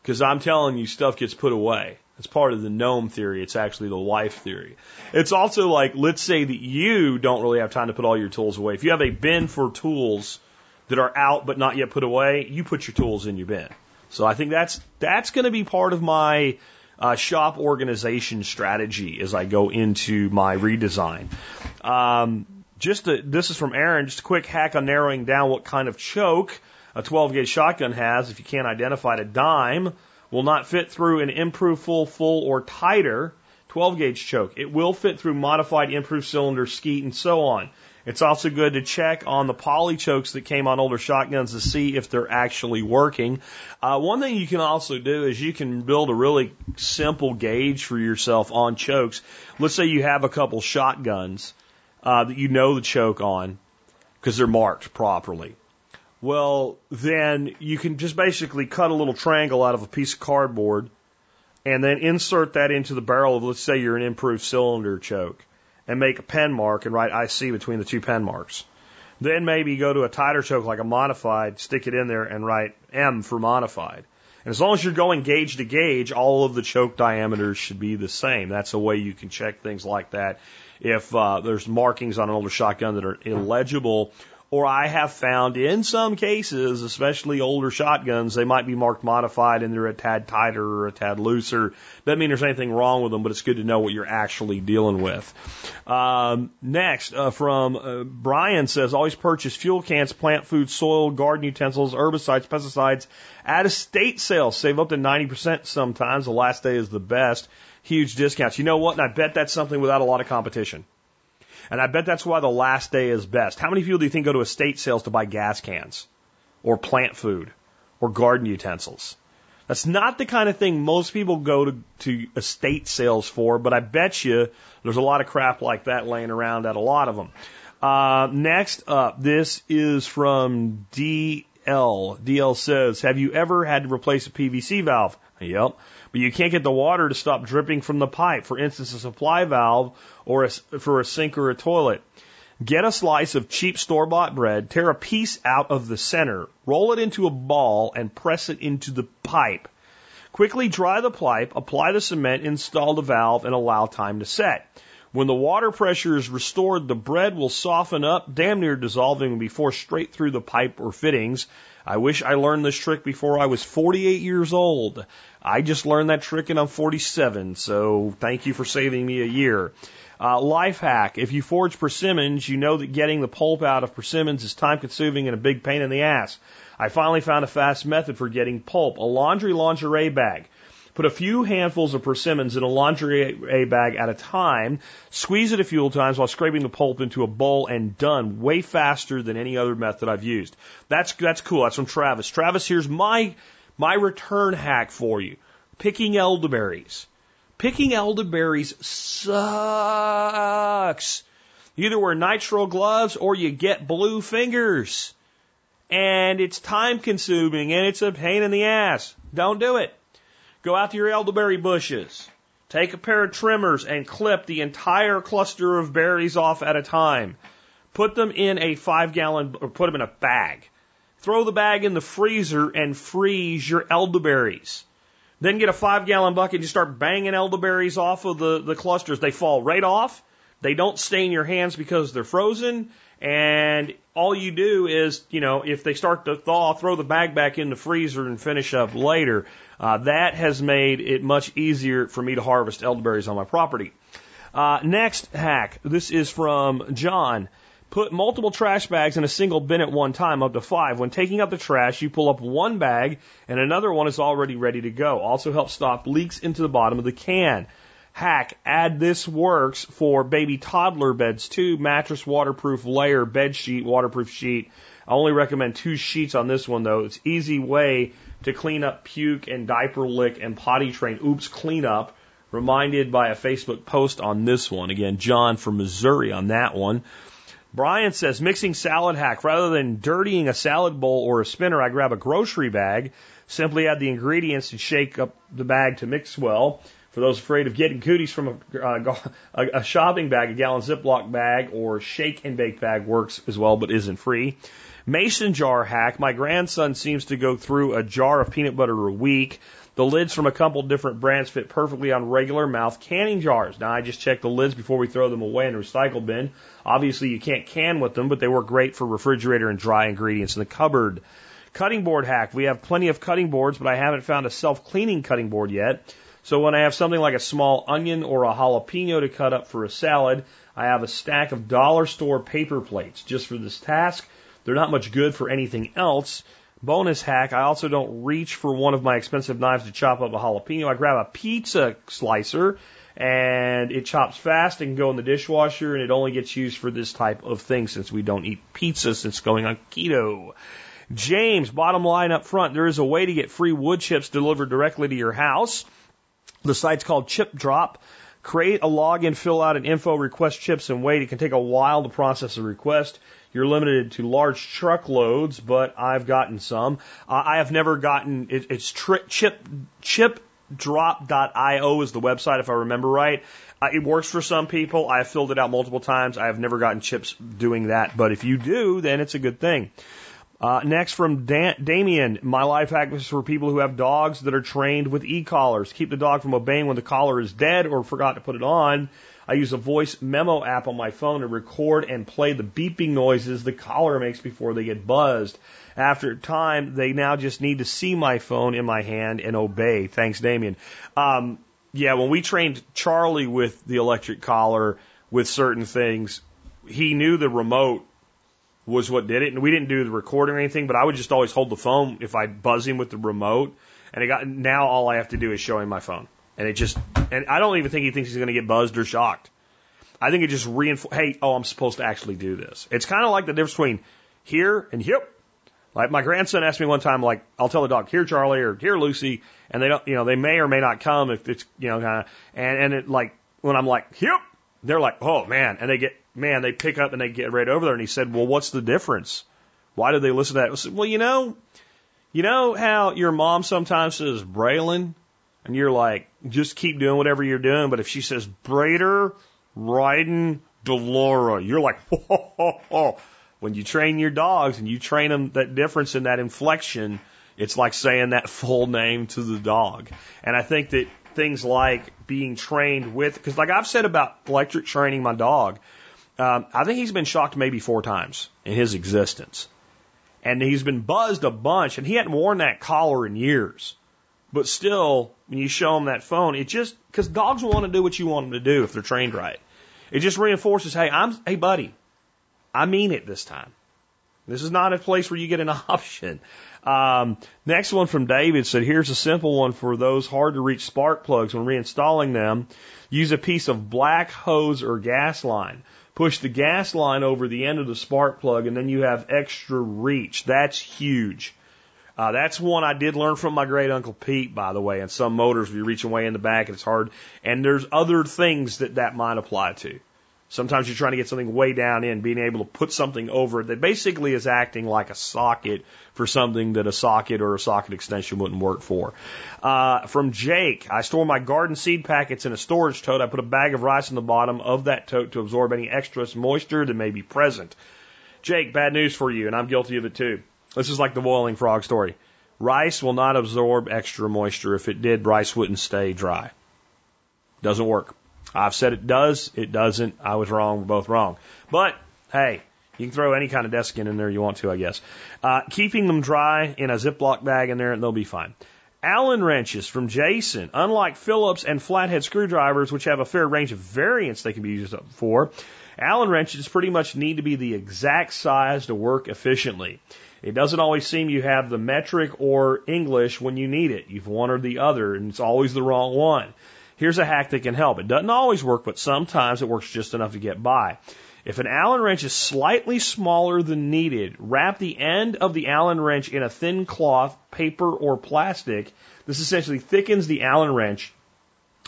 because I'm telling you, stuff gets put away. It's part of the gnome theory. It's actually the life theory. It's also like, let's say that you don't really have time to put all your tools away. If you have a bin for tools that are out but not yet put away, you put your tools in your bin. So I think that's that's going to be part of my uh, shop organization strategy as I go into my redesign. Um, just a, this is from Aaron. Just a quick hack on narrowing down what kind of choke a 12 gauge shotgun has. If you can't identify it, a dime will not fit through an improved full, full, or tighter 12 gauge choke. It will fit through modified improved cylinder, skeet, and so on. It's also good to check on the poly chokes that came on older shotguns to see if they're actually working. Uh, one thing you can also do is you can build a really simple gauge for yourself on chokes. Let's say you have a couple shotguns uh, that you know the choke on because they're marked properly. Well, then you can just basically cut a little triangle out of a piece of cardboard and then insert that into the barrel of, let's say, you're an improved cylinder choke and make a pen mark and write IC between the two pen marks. Then maybe go to a tighter choke like a modified, stick it in there and write M for modified. And as long as you're going gauge to gauge, all of the choke diameters should be the same. That's a way you can check things like that if uh, there's markings on an older shotgun that are illegible, or I have found in some cases, especially older shotguns, they might be marked modified and they're a tad tighter or a tad looser. Doesn't mean there's anything wrong with them, but it's good to know what you're actually dealing with. Um, next, uh, from uh, Brian says, always purchase fuel cans, plant food, soil, garden utensils, herbicides, pesticides at estate sales. Save up to 90% sometimes. The last day is the best. Huge discounts. You know what? And I bet that's something without a lot of competition. And I bet that's why the last day is best. How many people do you think go to estate sales to buy gas cans or plant food or garden utensils? That's not the kind of thing most people go to, to estate sales for, but I bet you there's a lot of crap like that laying around at a lot of them. Uh, next up, this is from DL. DL says, Have you ever had to replace a PVC valve? Yep but you can't get the water to stop dripping from the pipe. For instance, a supply valve or a, for a sink or a toilet. Get a slice of cheap store bought bread, tear a piece out of the center, roll it into a ball, and press it into the pipe. Quickly dry the pipe, apply the cement, install the valve, and allow time to set. When the water pressure is restored, the bread will soften up, damn near dissolving, and be forced straight through the pipe or fittings. I wish I learned this trick before I was 48 years old. I just learned that trick and I'm 47, so thank you for saving me a year. Uh, life hack. If you forage persimmons, you know that getting the pulp out of persimmons is time consuming and a big pain in the ass. I finally found a fast method for getting pulp. A laundry lingerie bag. Put a few handfuls of persimmons in a lingerie bag at a time. Squeeze it a few times while scraping the pulp into a bowl and done. Way faster than any other method I've used. That's, that's cool. That's from Travis. Travis, here's my my return hack for you picking elderberries. Picking elderberries sucks. You either wear nitrile gloves or you get blue fingers. And it's time consuming and it's a pain in the ass. Don't do it. Go out to your elderberry bushes. Take a pair of trimmers and clip the entire cluster of berries off at a time. Put them in a five gallon, or put them in a bag. Throw the bag in the freezer and freeze your elderberries. Then get a five gallon bucket and you start banging elderberries off of the, the clusters. They fall right off. They don't stain your hands because they're frozen. And all you do is, you know, if they start to thaw, throw the bag back in the freezer and finish up later. Uh, that has made it much easier for me to harvest elderberries on my property. Uh, next hack. This is from John. Put multiple trash bags in a single bin at one time, up to five. When taking out the trash, you pull up one bag and another one is already ready to go. Also helps stop leaks into the bottom of the can. Hack, add this works for baby toddler beds too. Mattress waterproof layer, bed sheet, waterproof sheet. I only recommend two sheets on this one though. It's easy way to clean up puke and diaper lick and potty train. Oops, clean up. Reminded by a Facebook post on this one. Again, John from Missouri on that one. Brian says mixing salad hack. Rather than dirtying a salad bowl or a spinner, I grab a grocery bag, simply add the ingredients and shake up the bag to mix well. For those afraid of getting cooties from a, uh, a, shopping bag, a gallon Ziploc bag or shake and bake bag works as well, but isn't free. Mason jar hack. My grandson seems to go through a jar of peanut butter a week. The lids from a couple different brands fit perfectly on regular mouth canning jars. Now I just check the lids before we throw them away in the recycle bin. Obviously you can't can with them, but they work great for refrigerator and dry ingredients in the cupboard. Cutting board hack. We have plenty of cutting boards, but I haven't found a self-cleaning cutting board yet. So when I have something like a small onion or a jalapeno to cut up for a salad, I have a stack of dollar store paper plates just for this task. They're not much good for anything else, Bonus hack, I also don't reach for one of my expensive knives to chop up a jalapeno. I grab a pizza slicer and it chops fast and can go in the dishwasher and it only gets used for this type of thing since we don't eat pizza since going on keto. James, bottom line up front, there is a way to get free wood chips delivered directly to your house. The site's called Chip Drop. Create a login, fill out an info, request chips, and wait. It can take a while to process a request. You're limited to large truckloads, but I've gotten some. Uh, I have never gotten it, it's tri- chip chipdrop.io is the website if I remember right. Uh, it works for some people. I have filled it out multiple times. I have never gotten chips doing that, but if you do, then it's a good thing. Uh, next from Dan- Damien, my life hack is for people who have dogs that are trained with e-collars. Keep the dog from obeying when the collar is dead or forgot to put it on. I use a voice memo app on my phone to record and play the beeping noises the collar makes before they get buzzed. After time, they now just need to see my phone in my hand and obey. Thanks, Damien. Um, yeah, when we trained Charlie with the electric collar with certain things, he knew the remote was what did it, and we didn't do the recording or anything. But I would just always hold the phone if I buzz him with the remote, and it got now all I have to do is show him my phone, and it just and I don't even think he thinks he's going to get buzzed or shocked. I think it just reinforces. Hey, oh, I'm supposed to actually do this. It's kind of like the difference between here and yep. Like my grandson asked me one time, like I'll tell the dog here, Charlie, or here, Lucy, and they don't, you know, they may or may not come if it's, you know, kind of, and and it like when I'm like yep, they're like, oh man, and they get man, they pick up and they get right over there. And he said, well, what's the difference? Why do they listen to that? I said, well, you know, you know how your mom sometimes says Braylon, and you're like, just keep doing whatever you're doing. But if she says Brader, Ryden, Delora, you're like, whoa, whoa, whoa. When you train your dogs and you train them that difference in that inflection, it's like saying that full name to the dog. And I think that things like being trained with, because like I've said about electric training my dog, um, I think he's been shocked maybe four times in his existence. And he's been buzzed a bunch, and he hadn't worn that collar in years. But still, when you show him that phone, it just, because dogs want to do what you want them to do if they're trained right. It just reinforces, hey, I'm, hey, buddy, I mean it this time. This is not a place where you get an option. Um, next one from David said, here's a simple one for those hard to reach spark plugs when reinstalling them. Use a piece of black hose or gas line push the gas line over the end of the spark plug, and then you have extra reach. That's huge. Uh, that's one I did learn from my great uncle Pete, by the way. And some motors, you're reaching way in the back and it's hard. And there's other things that that might apply to. Sometimes you're trying to get something way down in, being able to put something over it that basically is acting like a socket for something that a socket or a socket extension wouldn't work for. Uh, from Jake, I store my garden seed packets in a storage tote. I put a bag of rice in the bottom of that tote to absorb any extra moisture that may be present. Jake, bad news for you, and I'm guilty of it too. This is like the boiling frog story. Rice will not absorb extra moisture. If it did, rice wouldn't stay dry. Doesn't work. I've said it does, it doesn't. I was wrong, we're both wrong. But hey, you can throw any kind of desk in there you want to, I guess. Uh, keeping them dry in a Ziploc bag in there, and they'll be fine. Allen wrenches from Jason. Unlike Phillips and flathead screwdrivers, which have a fair range of variants they can be used for, Allen wrenches pretty much need to be the exact size to work efficiently. It doesn't always seem you have the metric or English when you need it. You've one or the other, and it's always the wrong one. Here's a hack that can help. It doesn't always work, but sometimes it works just enough to get by. If an Allen wrench is slightly smaller than needed, wrap the end of the Allen wrench in a thin cloth, paper, or plastic. This essentially thickens the Allen wrench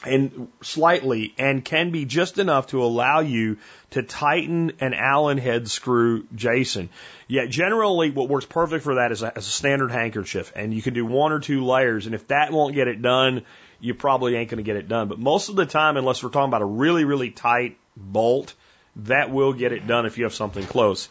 and slightly and can be just enough to allow you to tighten an Allen head screw Jason. Yet generally what works perfect for that is a, is a standard handkerchief and you can do one or two layers and if that won't get it done, you probably ain't going to get it done. But most of the time, unless we're talking about a really, really tight bolt, that will get it done if you have something close.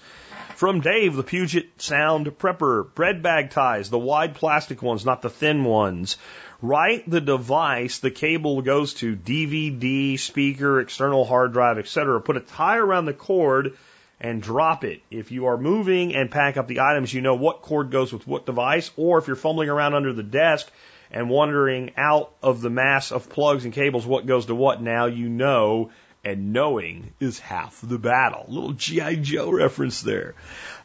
From Dave, the Puget Sound Prepper, bread bag ties, the wide plastic ones, not the thin ones. Write the device the cable goes to, DVD, speaker, external hard drive, etc. Put a tie around the cord and drop it. If you are moving and pack up the items, you know what cord goes with what device, or if you're fumbling around under the desk, and wondering out of the mass of plugs and cables what goes to what, now you know, and knowing is half the battle. Little G.I. Joe reference there.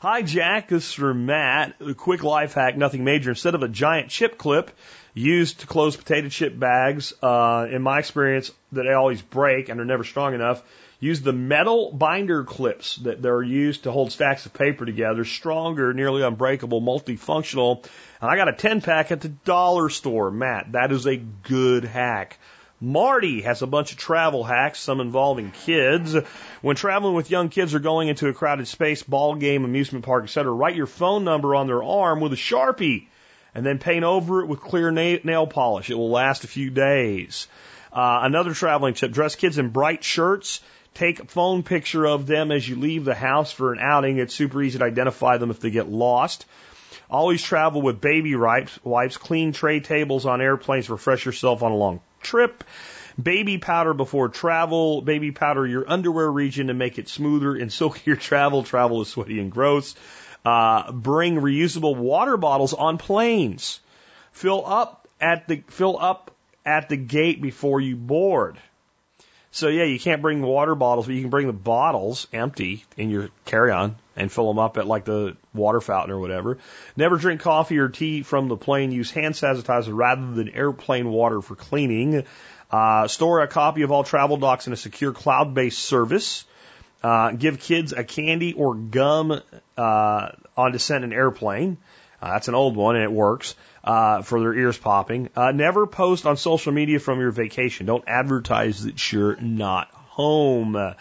Hi, Jack. This is from Matt. A quick life hack, nothing major. Instead of a giant chip clip used to close potato chip bags, uh, in my experience, that they always break and are never strong enough, use the metal binder clips that they're used to hold stacks of paper together. Stronger, nearly unbreakable, multifunctional and I got a 10 pack at the dollar store. Matt, that is a good hack. Marty has a bunch of travel hacks, some involving kids. When traveling with young kids or going into a crowded space, ball game, amusement park, etc., write your phone number on their arm with a Sharpie and then paint over it with clear nail polish. It will last a few days. Uh, another traveling tip, dress kids in bright shirts. Take a phone picture of them as you leave the house for an outing. It's super easy to identify them if they get lost. Always travel with baby wipes, wipes, clean tray tables on airplanes, refresh yourself on a long trip. Baby powder before travel, baby powder your underwear region to make it smoother and silky your travel. Travel is sweaty and gross. Uh, bring reusable water bottles on planes. Fill up at the fill up at the gate before you board. So yeah, you can't bring water bottles, but you can bring the bottles empty in your carry-on and fill them up at like the water fountain or whatever. Never drink coffee or tea from the plane. Use hand sanitizer rather than airplane water for cleaning. Uh, store a copy of all travel docs in a secure cloud-based service. Uh, give kids a candy or gum uh, on descent in airplane. Uh, that's an old one and it works uh, for their ears popping. Uh, never post on social media from your vacation. Don't advertise that you're not home. Uh,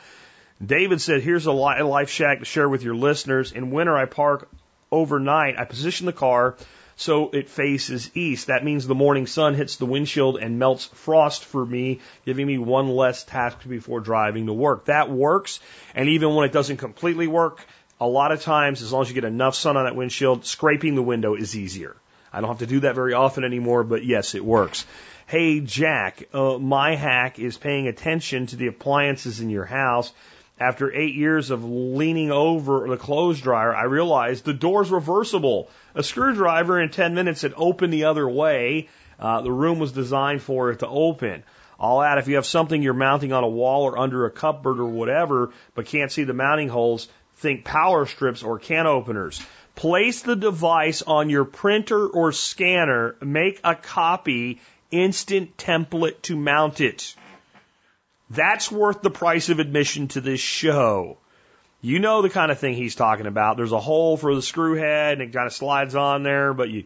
David said, "Here's a life shack to share with your listeners. In winter, I park overnight. I position the car." So it faces east. That means the morning sun hits the windshield and melts frost for me, giving me one less task before driving to work. That works. And even when it doesn't completely work, a lot of times, as long as you get enough sun on that windshield, scraping the window is easier. I don't have to do that very often anymore, but yes, it works. Hey, Jack, uh, my hack is paying attention to the appliances in your house. After eight years of leaning over the clothes dryer, I realized the door's reversible. A screwdriver in 10 minutes had opened the other way. Uh, the room was designed for it to open. I'll add if you have something you're mounting on a wall or under a cupboard or whatever, but can't see the mounting holes, think power strips or can openers. Place the device on your printer or scanner, make a copy, instant template to mount it. That's worth the price of admission to this show. You know the kind of thing he's talking about. There's a hole for the screw head and it kind of slides on there, but you,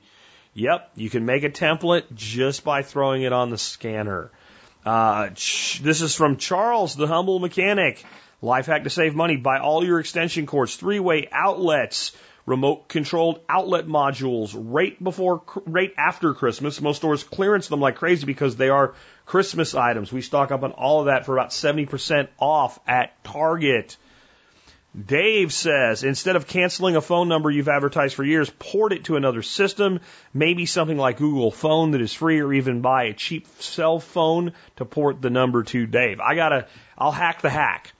yep, you can make a template just by throwing it on the scanner. Uh, this is from Charles, the humble mechanic. Life hack to save money. Buy all your extension cords, three way outlets remote controlled outlet modules right before, right after Christmas. Most stores clearance them like crazy because they are Christmas items. We stock up on all of that for about 70% off at Target. Dave says, instead of canceling a phone number you've advertised for years, port it to another system, maybe something like Google Phone that is free or even buy a cheap cell phone to port the number to Dave. I gotta, I'll hack the hack.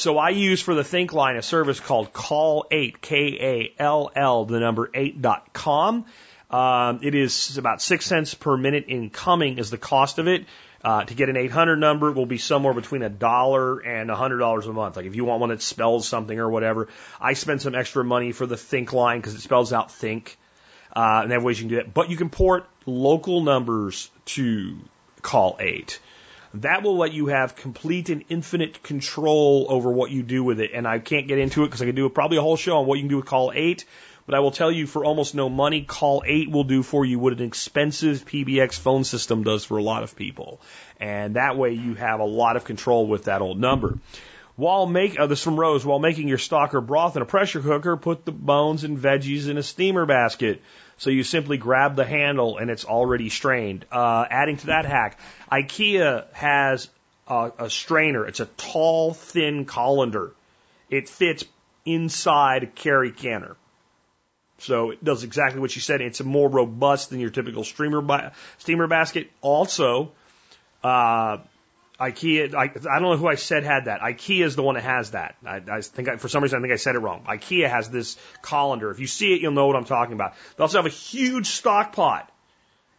So I use for the Think line a service called Kall8, K-A-L-L, the number 8.com. Um, it is about six cents per minute incoming is the cost of it. Uh, to get an 800 number, will be somewhere between a dollar and a hundred dollars a month. Like if you want one that spells something or whatever, I spend some extra money for the Think line because it spells out think. Uh, and they have ways you can do that. But you can port local numbers to Kall eight that will let you have complete and infinite control over what you do with it. And I can't get into it because I could do probably a whole show on what you can do with Kall 8. But I will tell you for almost no money, Kall 8 will do for you what an expensive PBX phone system does for a lot of people. And that way you have a lot of control with that old number. While make, uh, this from Rose, while making your stock or broth in a pressure cooker, put the bones and veggies in a steamer basket. So you simply grab the handle and it's already strained. Uh, adding to that hack, IKEA has a, a strainer. It's a tall, thin colander. It fits inside a carry canner. So it does exactly what you said. It's more robust than your typical steamer ba- steamer basket. Also, uh, IKEA, I, I don't know who I said had that. IKEA is the one that has that. I, I think I, for some reason I think I said it wrong. IKEA has this colander. If you see it, you'll know what I'm talking about. They also have a huge stock pot,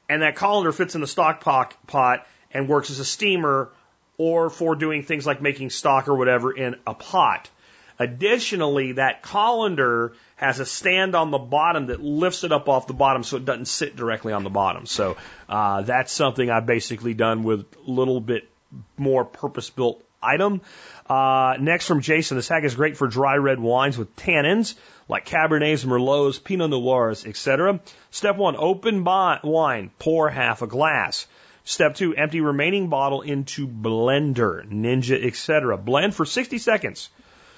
and that colander fits in the stock pot, and works as a steamer or for doing things like making stock or whatever in a pot. Additionally, that colander has a stand on the bottom that lifts it up off the bottom so it doesn't sit directly on the bottom. So uh, that's something I've basically done with a little bit more purpose built item. Uh, next from Jason, this hack is great for dry red wines with tannins like Cabernets, Merlots, Pinot Noirs, etc. Step one, open wine, pour half a glass. Step two, empty remaining bottle into blender, ninja, etc. Blend for 60 seconds.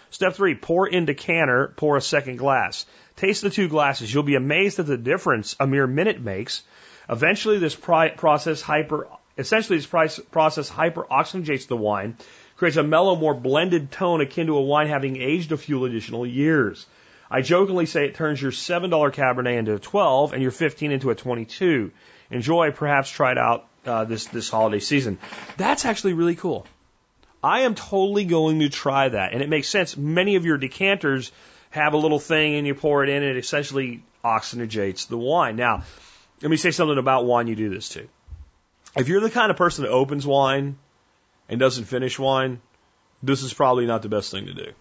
Step three, pour into canner, pour a second glass. Taste the two glasses. You'll be amazed at the difference a mere minute makes. Eventually, this process hyper Essentially, this process hyperoxygenates the wine, creates a mellow, more blended tone akin to a wine having aged a few additional years. I jokingly say it turns your $7 Cabernet into a 12 and your 15 into a 22. Enjoy, perhaps try it out uh, this, this holiday season. That's actually really cool. I am totally going to try that. And it makes sense. Many of your decanters have a little thing and you pour it in and it essentially oxygenates the wine. Now, let me say something about wine you do this to. If you're the kind of person that opens wine and doesn't finish wine, this is probably not the best thing to do.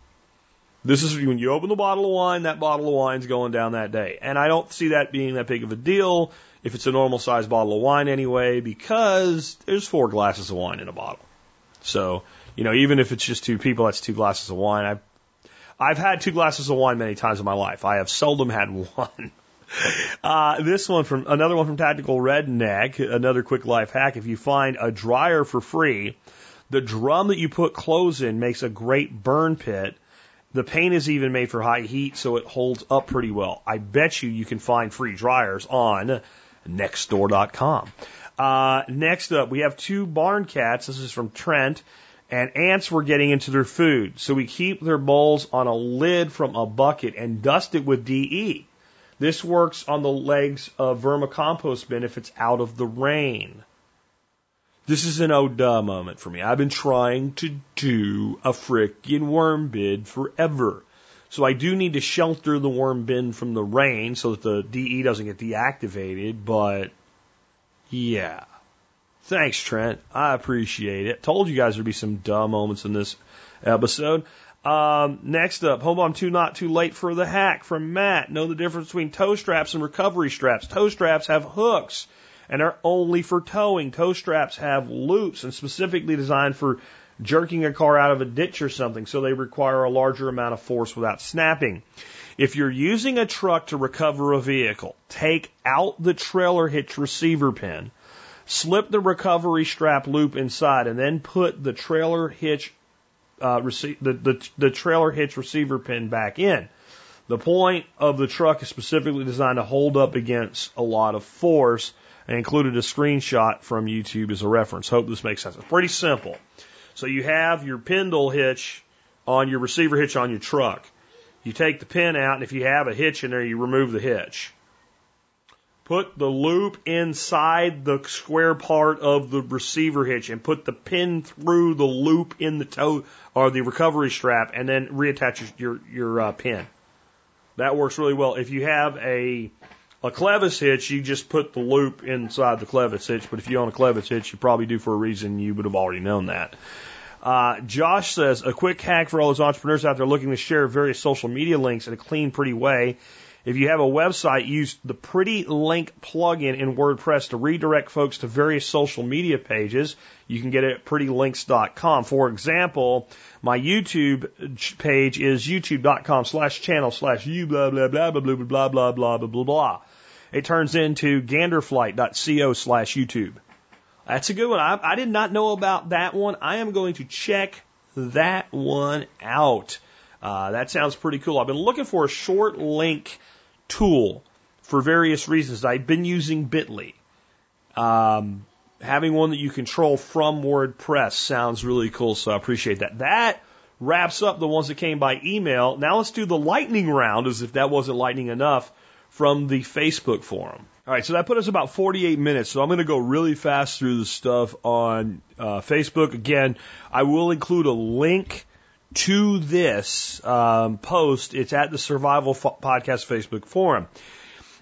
This is when you open the bottle of wine, that bottle of wine's going down that day. And I don't see that being that big of a deal if it's a normal sized bottle of wine anyway, because there's four glasses of wine in a bottle. So, you know, even if it's just two people, that's two glasses of wine. I've, I've had two glasses of wine many times in my life. I have seldom had one. Uh, this one from another one from Tactical Redneck, another quick life hack. If you find a dryer for free, the drum that you put clothes in makes a great burn pit. The paint is even made for high heat, so it holds up pretty well. I bet you you can find free dryers on nextdoor.com. Uh, next up, we have two barn cats. This is from Trent. And ants were getting into their food. So we keep their bowls on a lid from a bucket and dust it with DE. This works on the legs of vermicompost bin if it's out of the rain. This is an oh duh moment for me. I've been trying to do a frickin' worm bid forever. So I do need to shelter the worm bin from the rain so that the DE doesn't get deactivated, but yeah. Thanks, Trent. I appreciate it. Told you guys there'd be some duh moments in this episode. Um, next up, hold on, too not too late for the hack from Matt. Know the difference between tow straps and recovery straps. Tow straps have hooks and are only for towing. Tow straps have loops and specifically designed for jerking a car out of a ditch or something, so they require a larger amount of force without snapping. If you're using a truck to recover a vehicle, take out the trailer hitch receiver pin, slip the recovery strap loop inside, and then put the trailer hitch uh, rece- the, the, the trailer hitch receiver pin back in. The point of the truck is specifically designed to hold up against a lot of force. I included a screenshot from YouTube as a reference. Hope this makes sense. It's pretty simple. So you have your pintle hitch on your receiver hitch on your truck. You take the pin out, and if you have a hitch in there, you remove the hitch. Put the loop inside the square part of the receiver hitch and put the pin through the loop in the tow or the recovery strap and then reattach your, your, uh, pin. That works really well. If you have a, a clevis hitch, you just put the loop inside the clevis hitch, but if you own a clevis hitch, you probably do for a reason you would have already known that. Uh, Josh says, a quick hack for all those entrepreneurs out there looking to share various social media links in a clean, pretty way if you have a website, use the Pretty Link plugin in WordPress to redirect folks to various social media pages. You can get it at prettylinks.com. For example, my YouTube page is youtube.com slash channel slash you blah blah blah blah blah blah blah blah blah blah blah. It turns into ganderflight.co slash YouTube. That's a good one. I, I did not know about that one. I am going to check that one out. Uh, that sounds pretty cool. I've been looking for a short link tool for various reasons. I've been using Bitly. Um, having one that you control from WordPress sounds really cool, so I appreciate that. That wraps up the ones that came by email. Now let's do the lightning round as if that wasn't lightning enough from the Facebook forum. All right, so that put us about 48 minutes. So I'm going to go really fast through the stuff on uh, Facebook. Again, I will include a link to this um, post. It's at the Survival F- Podcast Facebook forum.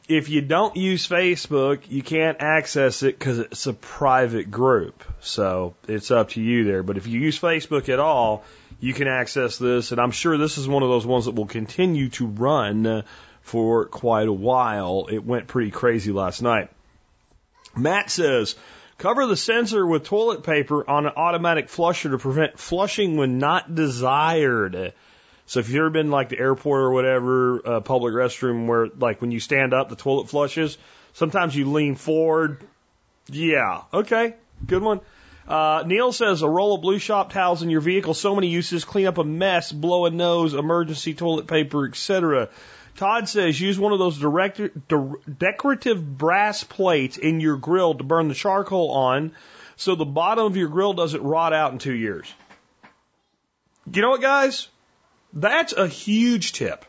If you don't use Facebook, you can't access it because it's a private group. So it's up to you there. But if you use Facebook at all, you can access this. And I'm sure this is one of those ones that will continue to run for quite a while. It went pretty crazy last night. Matt says, Cover the sensor with toilet paper on an automatic flusher to prevent flushing when not desired. So if you've ever been like the airport or whatever, uh, public restroom where like when you stand up, the toilet flushes, sometimes you lean forward. Yeah. Okay. Good one. Uh, Neil says a roll of blue shop towels in your vehicle, so many uses, clean up a mess, blow a nose, emergency toilet paper, etc. Todd says use one of those direct, de- decorative brass plates in your grill to burn the charcoal on so the bottom of your grill doesn't rot out in two years. You know what, guys? That's a huge tip.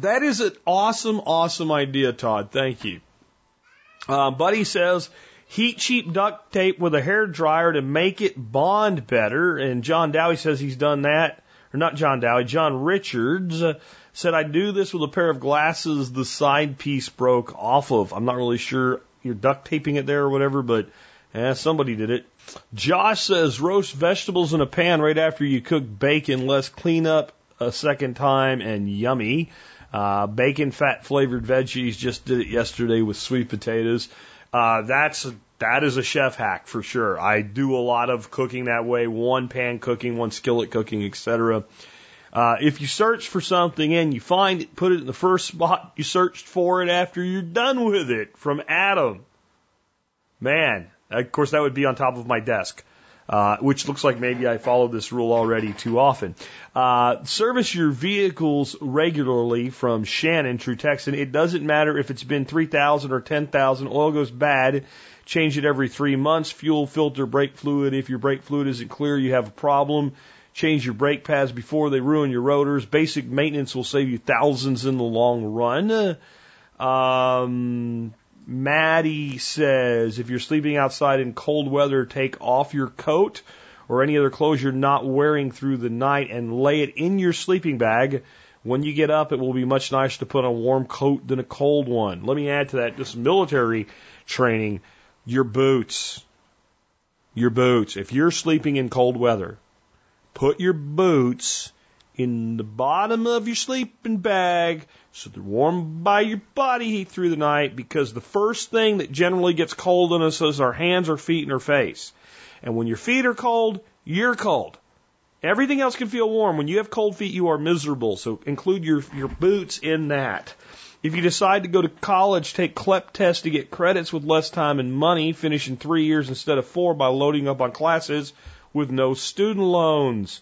That is an awesome, awesome idea, Todd. Thank you. Uh, Buddy says heat cheap duct tape with a hair dryer to make it bond better. And John Dowie says he's done that. Or not John Dowie, John Richards uh, said I do this with a pair of glasses the side piece broke off of. I'm not really sure you're duct taping it there or whatever, but eh, somebody did it. Josh says roast vegetables in a pan right after you cook bacon, less cleanup a second time and yummy. Uh, bacon fat flavored veggies. Just did it yesterday with sweet potatoes. Uh, that's that is a chef hack for sure. I do a lot of cooking that way: one pan cooking, one skillet cooking, etc. Uh, if you search for something and you find it, put it in the first spot you searched for it after you're done with it. From Adam. Man, of course that would be on top of my desk uh, which looks like maybe I followed this rule already too often. Uh, service your vehicles regularly from Shannon, True Texan. It doesn't matter if it's been 3,000 or 10,000. Oil goes bad. Change it every three months. Fuel, filter, brake fluid. If your brake fluid isn't clear, you have a problem. Change your brake pads before they ruin your rotors. Basic maintenance will save you thousands in the long run. Um, Maddie says if you're sleeping outside in cold weather, take off your coat or any other clothes you're not wearing through the night and lay it in your sleeping bag. When you get up, it will be much nicer to put on a warm coat than a cold one. Let me add to that just military training. Your boots. Your boots. If you're sleeping in cold weather, put your boots in the bottom of your sleeping bag so they're warm by your body heat through the night because the first thing that generally gets cold on us is our hands, our feet, and our face. And when your feet are cold, you're cold. Everything else can feel warm. When you have cold feet, you are miserable. So include your, your boots in that. If you decide to go to college, take CLEP tests to get credits with less time and money, finish in three years instead of four by loading up on classes with no student loans.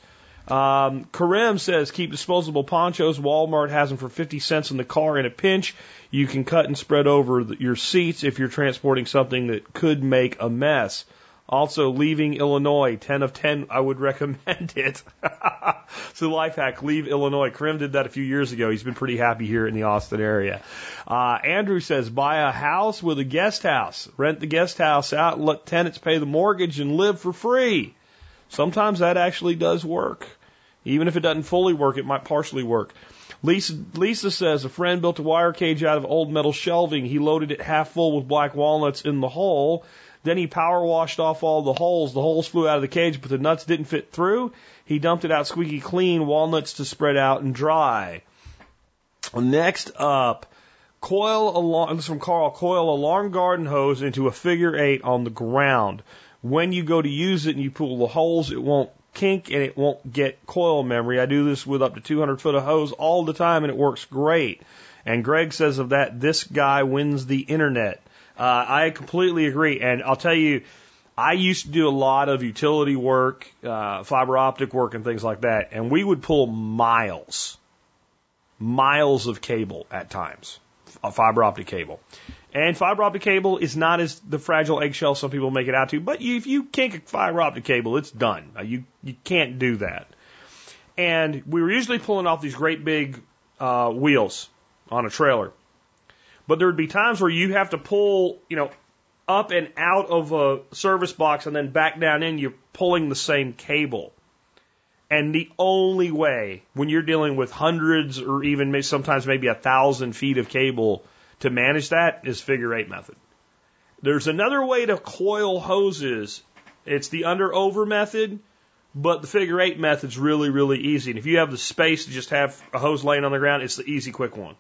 Um, Karim says keep disposable ponchos. Walmart has them for 50 cents in the car in a pinch. You can cut and spread over the, your seats if you're transporting something that could make a mess. Also, leaving Illinois, 10 of 10, I would recommend it. so, life hack, leave Illinois. Karim did that a few years ago. He's been pretty happy here in the Austin area. Uh, Andrew says, buy a house with a guest house. Rent the guest house out, let tenants pay the mortgage, and live for free. Sometimes that actually does work. Even if it doesn't fully work, it might partially work. Lisa, Lisa says a friend built a wire cage out of old metal shelving. He loaded it half full with black walnuts in the hole. Then he power washed off all the holes. The holes flew out of the cage, but the nuts didn't fit through. He dumped it out squeaky clean, walnuts to spread out and dry. Next up, coil along, this is from Carl, coil a long garden hose into a figure eight on the ground. When you go to use it and you pull the holes, it won't kink and it won't get coil memory. I do this with up to 200 foot of hose all the time and it works great. And Greg says of that, this guy wins the internet. Uh, I completely agree. And I'll tell you, I used to do a lot of utility work, uh, fiber optic work and things like that. And we would pull miles, miles of cable at times, a fiber optic cable. And fiber optic cable is not as the fragile eggshell some people make it out to, but if you kink a fiber optic cable, it's done. Uh, you you can't do that. And we were usually pulling off these great big uh, wheels on a trailer, but there would be times where you have to pull, you know, up and out of a service box and then back down in. You're pulling the same cable. And the only way when you're dealing with hundreds or even sometimes maybe a thousand feet of cable to manage that is figure eight method. There's another way to coil hoses. It's the under over method, but the figure eight method's really, really easy. And if you have the space to just have a hose laying on the ground, it's the easy, quick one.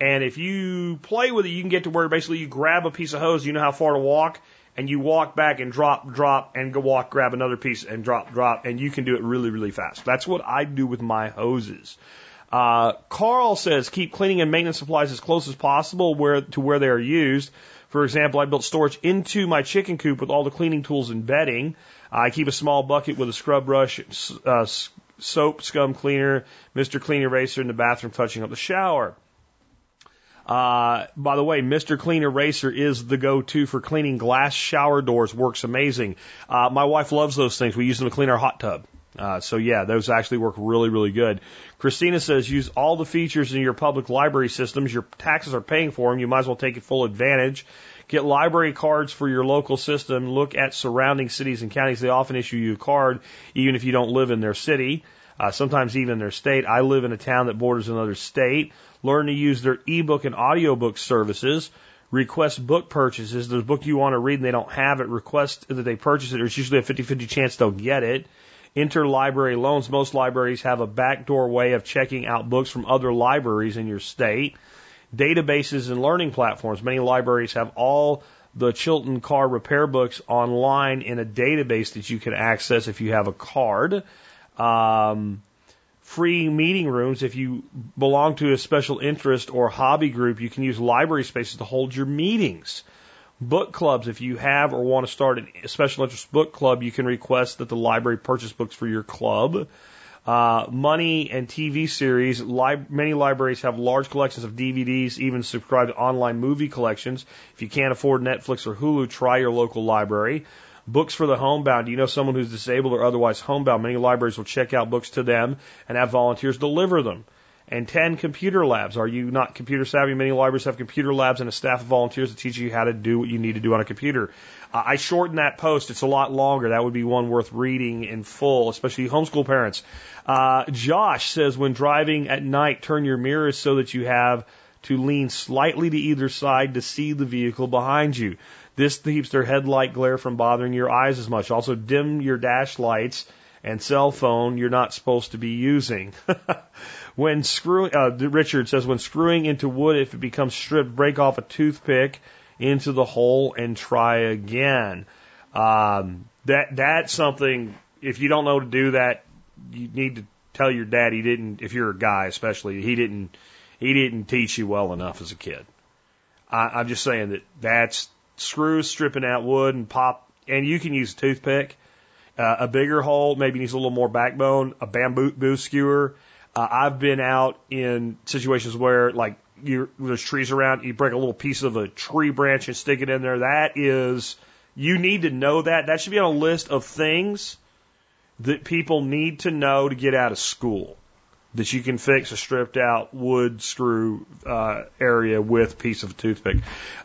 And if you play with it, you can get to where basically you grab a piece of hose, you know how far to walk, and you walk back and drop, drop, and go walk, grab another piece and drop, drop, and you can do it really, really fast. That's what I do with my hoses. Uh, Carl says keep cleaning and maintenance supplies as close as possible where to where they are used. For example, I built storage into my chicken coop with all the cleaning tools and bedding. I keep a small bucket with a scrub brush, uh, soap, scum cleaner, Mr. Clean Eraser in the bathroom, touching up the shower. Uh, by the way, Mr. Clean Eraser is the go-to for cleaning glass shower doors. Works amazing. Uh, my wife loves those things. We use them to clean our hot tub. Uh, so yeah, those actually work really, really good. Christina says use all the features in your public library systems. Your taxes are paying for them. You might as well take full advantage. Get library cards for your local system. Look at surrounding cities and counties. They often issue you a card even if you don't live in their city. Uh, sometimes even their state. I live in a town that borders another state. Learn to use their ebook and audiobook services. Request book purchases. There's a book you want to read and they don't have it. Request that they purchase it. There's usually a 50-50 chance they'll get it. Interlibrary loans. Most libraries have a backdoor way of checking out books from other libraries in your state. Databases and learning platforms. Many libraries have all the Chilton car repair books online in a database that you can access if you have a card. Um, free meeting rooms. If you belong to a special interest or hobby group, you can use library spaces to hold your meetings. Book clubs. If you have or want to start a special interest book club, you can request that the library purchase books for your club. Uh, money and TV series. Li- many libraries have large collections of DVDs, even subscribe to online movie collections. If you can't afford Netflix or Hulu, try your local library. Books for the homebound. Do you know someone who's disabled or otherwise homebound? Many libraries will check out books to them and have volunteers deliver them. And 10 computer labs. Are you not computer savvy? Many libraries have computer labs and a staff of volunteers to teach you how to do what you need to do on a computer. Uh, I shortened that post. It's a lot longer. That would be one worth reading in full, especially homeschool parents. Uh, Josh says when driving at night, turn your mirrors so that you have to lean slightly to either side to see the vehicle behind you. This keeps their headlight glare from bothering your eyes as much. Also, dim your dash lights and cell phone you're not supposed to be using. when screwing, uh, Richard says, when screwing into wood, if it becomes stripped, break off a toothpick into the hole and try again. Um, that that's something. If you don't know to do that, you need to tell your dad he didn't. If you're a guy, especially, he didn't. He didn't teach you well enough as a kid. I, I'm just saying that that's screws stripping out wood and pop, and you can use a toothpick. Uh, a bigger hole maybe needs a little more backbone. A bamboo skewer. Uh, I've been out in situations where like you there's trees around, you break a little piece of a tree branch and stick it in there. That is, you need to know that. That should be on a list of things that people need to know to get out of school. That you can fix a stripped out wood screw uh, area with piece of toothpick.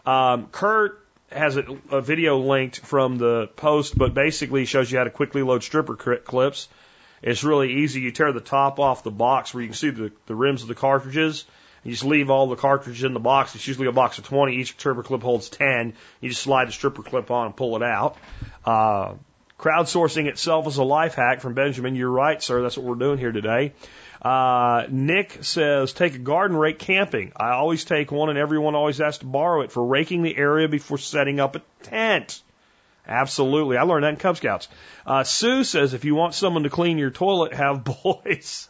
Um, Kurt has a, a video linked from the post, but basically shows you how to quickly load stripper clips. It's really easy. You tear the top off the box where you can see the, the rims of the cartridges. You just leave all the cartridges in the box. It's usually a box of 20. Each stripper clip holds 10. You just slide the stripper clip on and pull it out. Uh, crowdsourcing itself is a life hack from Benjamin. You're right, sir. That's what we're doing here today. Uh, Nick says, take a garden rake camping. I always take one and everyone always has to borrow it for raking the area before setting up a tent. Absolutely. I learned that in Cub Scouts. Uh, Sue says, if you want someone to clean your toilet, have boys.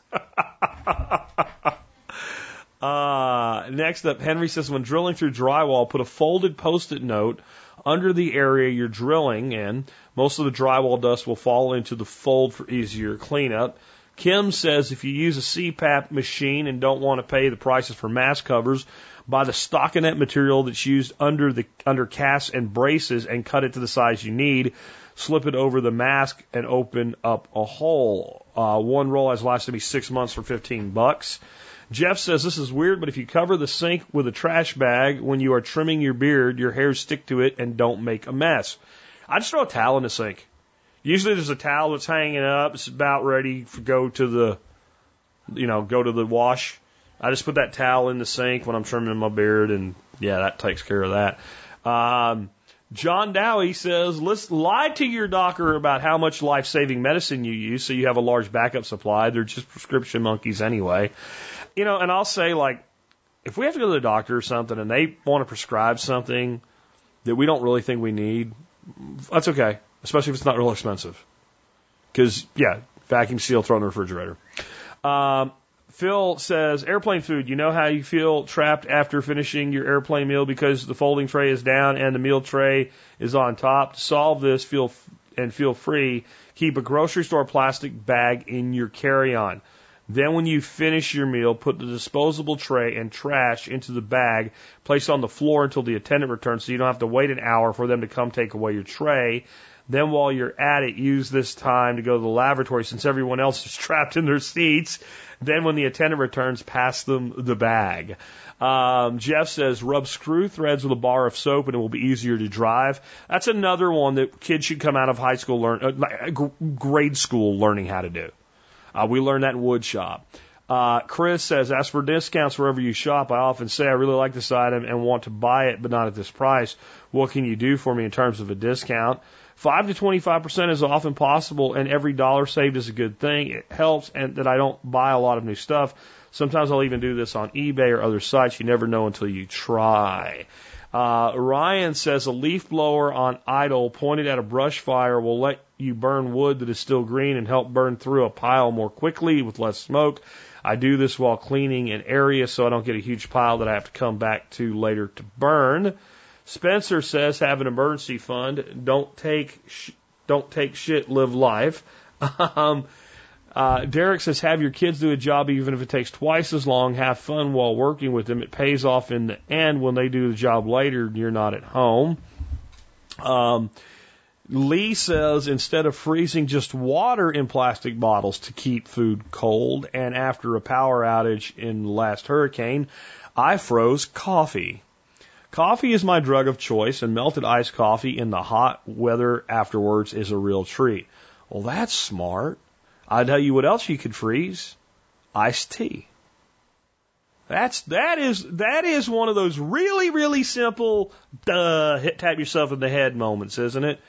uh, next up, Henry says, when drilling through drywall, put a folded post-it note under the area you're drilling in. Most of the drywall dust will fall into the fold for easier cleanup. Kim says if you use a CPAP machine and don't want to pay the prices for mask covers, buy the stockinette material that's used under the under casts and braces and cut it to the size you need. Slip it over the mask and open up a hole. Uh, one roll has lasted me six months for 15 bucks. Jeff says this is weird, but if you cover the sink with a trash bag when you are trimming your beard, your hairs stick to it and don't make a mess. I just throw a towel in the sink. Usually there's a towel that's hanging up. It's about ready to go to the, you know, go to the wash. I just put that towel in the sink when I'm trimming my beard, and yeah, that takes care of that. Um, John Dowie says, let's lie to your doctor about how much life saving medicine you use so you have a large backup supply. They're just prescription monkeys anyway. You know, and I'll say, like, if we have to go to the doctor or something and they want to prescribe something that we don't really think we need, that's okay especially if it's not real expensive. Because, yeah, vacuum seal, throw in the refrigerator. Um, Phil says, airplane food. You know how you feel trapped after finishing your airplane meal because the folding tray is down and the meal tray is on top. To solve this, feel and feel free. Keep a grocery store plastic bag in your carry-on. Then when you finish your meal, put the disposable tray and trash into the bag, place on the floor until the attendant returns so you don't have to wait an hour for them to come take away your tray. Then while you're at it, use this time to go to the lavatory since everyone else is trapped in their seats. Then when the attendant returns, pass them the bag. Um, Jeff says rub screw threads with a bar of soap and it will be easier to drive. That's another one that kids should come out of high school learn, uh, grade school learning how to do. Uh, we learned that in wood shop. Uh, Chris says, as for discounts wherever you shop, I often say I really like this item and want to buy it, but not at this price. What can you do for me in terms of a discount? Five to 25% is often possible and every dollar saved is a good thing. It helps and that I don't buy a lot of new stuff. Sometimes I'll even do this on eBay or other sites. You never know until you try. Uh, Ryan says a leaf blower on idle pointed at a brush fire will let you burn wood that is still green and help burn through a pile more quickly with less smoke. I do this while cleaning an area so I don't get a huge pile that I have to come back to later to burn. Spencer says have an emergency fund. Don't take sh- don't take shit. Live life. Um, uh, Derek says, have your kids do a job even if it takes twice as long. Have fun while working with them. It pays off in the end when they do the job later and you're not at home. Um, Lee says, instead of freezing just water in plastic bottles to keep food cold, and after a power outage in the last hurricane, I froze coffee. Coffee is my drug of choice, and melted iced coffee in the hot weather afterwards is a real treat. Well, that's smart. I'll tell you what else you could freeze. Iced tea. That's that is that is one of those really really simple duh hit tap yourself in the head moments, isn't it?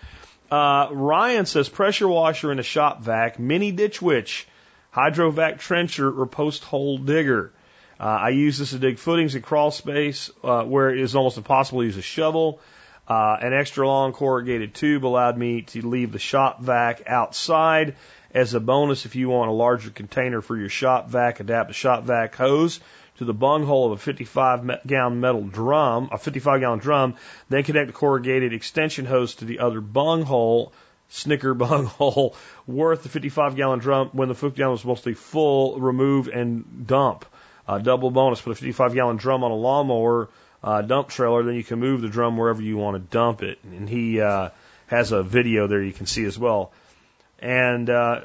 Uh, Ryan says pressure washer in a shop vac, mini ditch witch, hydrovac trencher or post hole digger. Uh, I use this to dig footings and crawl space uh, where it is almost impossible to use a shovel. Uh, an extra long corrugated tube allowed me to leave the shop vac outside as a bonus, if you want a larger container for your shop vac, adapt the shop vac hose to the bung hole of a 55 gallon metal drum, a 55 gallon drum, then connect the corrugated extension hose to the other bung hole, snicker bung hole, worth the 55 gallon drum. When the 50 gallon is mostly full, remove and dump. Uh, double bonus, put a 55 gallon drum on a lawnmower, uh, dump trailer, then you can move the drum wherever you want to dump it. And he, uh, has a video there you can see as well. And uh,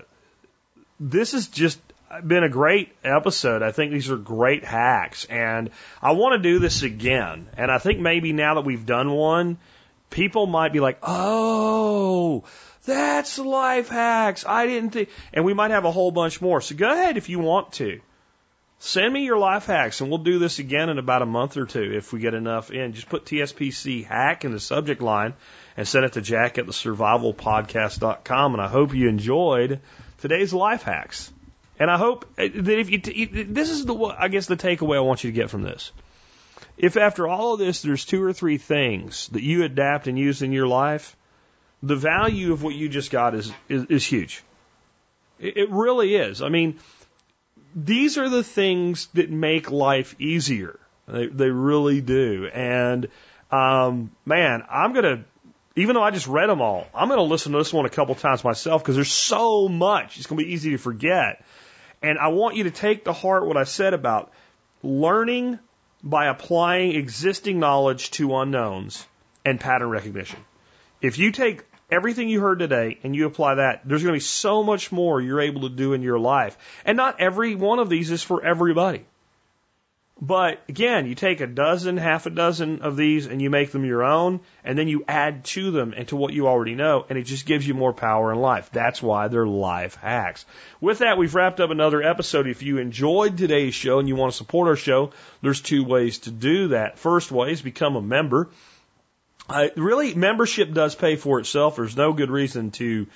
this has just been a great episode. I think these are great hacks, and I want to do this again. And I think maybe now that we've done one, people might be like, "Oh, that's life hacks." I didn't think, and we might have a whole bunch more. So go ahead if you want to. Send me your life hacks, and we'll do this again in about a month or two if we get enough in. Just put TSPC hack in the subject line and send it to Jack at the survivalpodcast.com. And I hope you enjoyed today's life hacks. And I hope eh, that if you, this is the, I guess the takeaway I want you to get from this. If after all of this, there's two or three things that you adapt and use in your life, the value of what you just got is, is, is huge. It, it really is. I mean, these are the things that make life easier. They, they really do. And, um, man, I'm to even though I just read them all, I'm going to listen to this one a couple times myself because there's so much. It's going to be easy to forget. And I want you to take to heart what I said about learning by applying existing knowledge to unknowns and pattern recognition. If you take everything you heard today and you apply that, there's going to be so much more you're able to do in your life. And not every one of these is for everybody. But again, you take a dozen, half a dozen of these and you make them your own, and then you add to them and to what you already know, and it just gives you more power in life. That's why they're life hacks. With that, we've wrapped up another episode. If you enjoyed today's show and you want to support our show, there's two ways to do that. First way is become a member. Uh, really, membership does pay for itself. There's no good reason to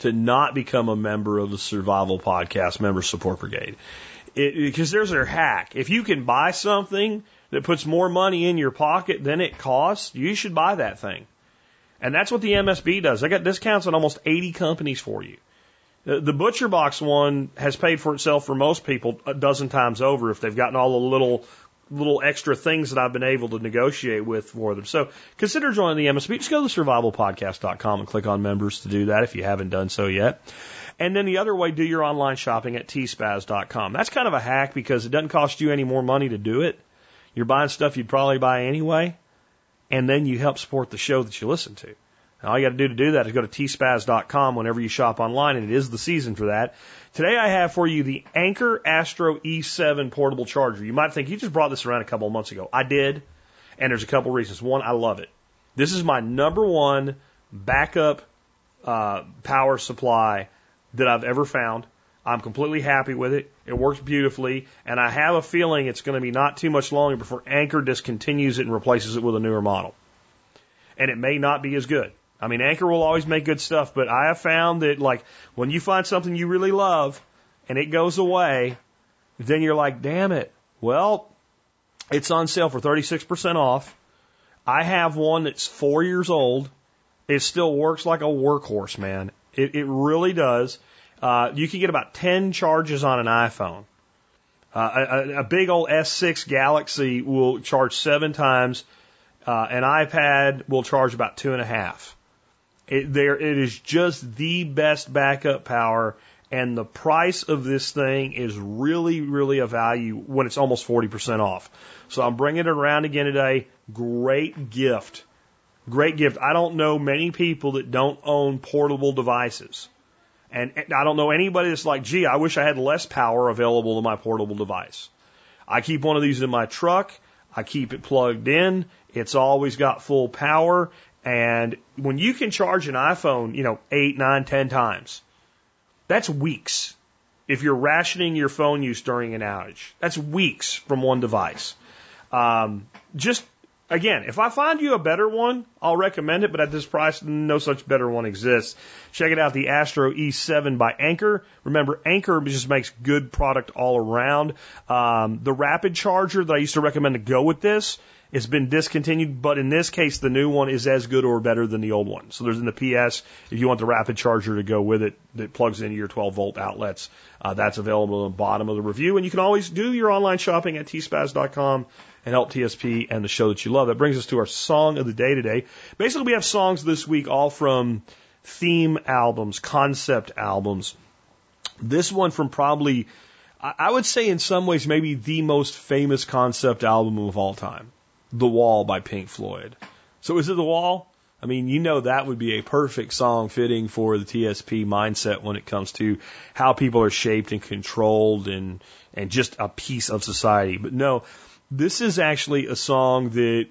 to not become a member of the Survival Podcast Member Support Brigade because there's their hack. If you can buy something that puts more money in your pocket than it costs, you should buy that thing. And that's what the MSB does. They got discounts on almost 80 companies for you. The Butcher Box one has paid for itself for most people a dozen times over if they've gotten all the little little extra things that I've been able to negotiate with for them. So consider joining the MSB. Just go to survivalpodcast.com and click on members to do that if you haven't done so yet. And then the other way, do your online shopping at tspaz.com. That's kind of a hack because it doesn't cost you any more money to do it. You're buying stuff you'd probably buy anyway, and then you help support the show that you listen to. Now, all you got to do to do that is go to tspaz.com whenever you shop online, and it is the season for that. Today I have for you the Anker Astro E7 portable charger. You might think you just brought this around a couple of months ago. I did, and there's a couple of reasons. One, I love it. This is my number one backup uh, power supply that I've ever found. I'm completely happy with it. It works beautifully, and I have a feeling it's going to be not too much longer before Anker discontinues it and replaces it with a newer model. And it may not be as good. I mean, Anker will always make good stuff, but I have found that like when you find something you really love and it goes away, then you're like, damn it. Well, it's on sale for 36% off. I have one that's four years old. It still works like a workhorse, man. It, it really does. Uh, you can get about 10 charges on an iPhone. Uh, a, a big old S6 Galaxy will charge seven times. Uh, an iPad will charge about two and a half. It, there, it is just the best backup power, and the price of this thing is really, really a value when it's almost 40% off. So I'm bringing it around again today. Great gift. Great gift. I don't know many people that don't own portable devices. And I don't know anybody that's like, gee, I wish I had less power available to my portable device. I keep one of these in my truck. I keep it plugged in. It's always got full power. And when you can charge an iPhone, you know, eight, nine, ten times, that's weeks. If you're rationing your phone use during an outage, that's weeks from one device. Um, just again, if I find you a better one, I'll recommend it, but at this price, no such better one exists. Check it out, the Astro E7 by Anker. Remember, Anker just makes good product all around. Um, the rapid charger that I used to recommend to go with this, it's been discontinued, but in this case, the new one is as good or better than the old one. So there's in the PS, if you want the rapid charger to go with it that plugs into your 12 volt outlets, uh, that's available at the bottom of the review. And you can always do your online shopping at tspaz.com and help TSP and the show that you love. That brings us to our song of the day today. Basically, we have songs this week all from theme albums, concept albums. This one from probably, I would say in some ways, maybe the most famous concept album of all time. The Wall by Pink Floyd. So is it The Wall? I mean, you know that would be a perfect song fitting for the TSP mindset when it comes to how people are shaped and controlled and and just a piece of society. But no, this is actually a song that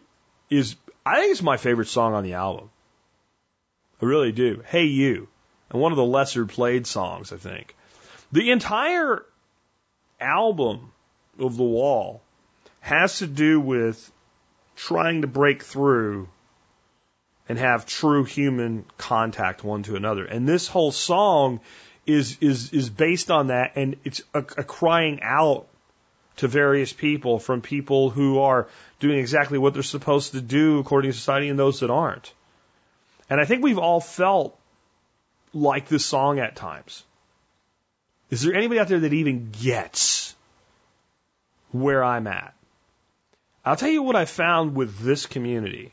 is I think it's my favorite song on the album. I really do. Hey You. And one of the lesser played songs, I think. The entire album of The Wall has to do with trying to break through and have true human contact one to another. And this whole song is is is based on that, and it's a, a crying out to various people from people who are doing exactly what they're supposed to do according to society and those that aren't. And I think we've all felt like this song at times. Is there anybody out there that even gets where I'm at? I'll tell you what I found with this community.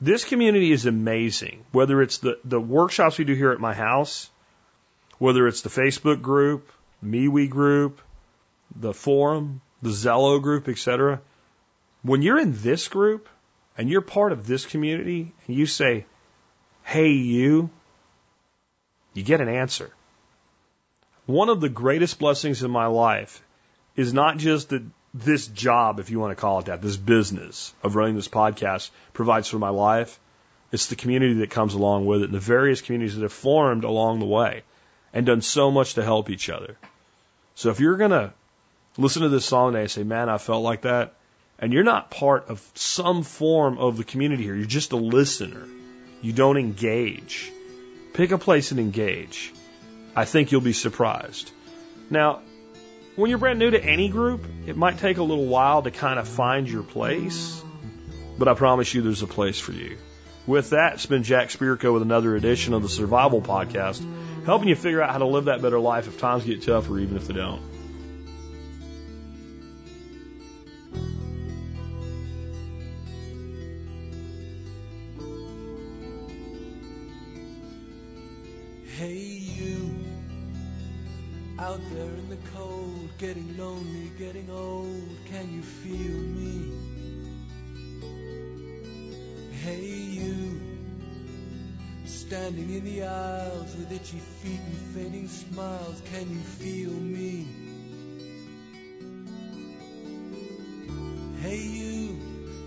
This community is amazing. Whether it's the, the workshops we do here at my house, whether it's the Facebook group, MeWe group, the forum, the Zello group, etc. When you're in this group and you're part of this community and you say, hey, you, you get an answer. One of the greatest blessings in my life is not just that this job, if you want to call it that, this business of running this podcast provides for my life. It's the community that comes along with it and the various communities that have formed along the way and done so much to help each other. So if you're going to listen to this song today and say, man, I felt like that, and you're not part of some form of the community here, you're just a listener, you don't engage, pick a place and engage. I think you'll be surprised. Now, when you're brand new to any group, it might take a little while to kind of find your place, but I promise you there's a place for you. With that, it's been Jack Spirko with another edition of the Survival Podcast, helping you figure out how to live that better life if times get tough or even if they don't. Standing in the aisles with itchy feet and fading smiles. Can you feel me? Hey, you,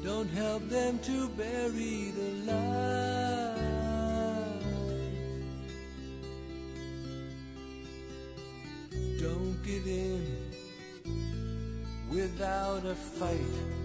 don't help them to bury the light. Don't give in without a fight.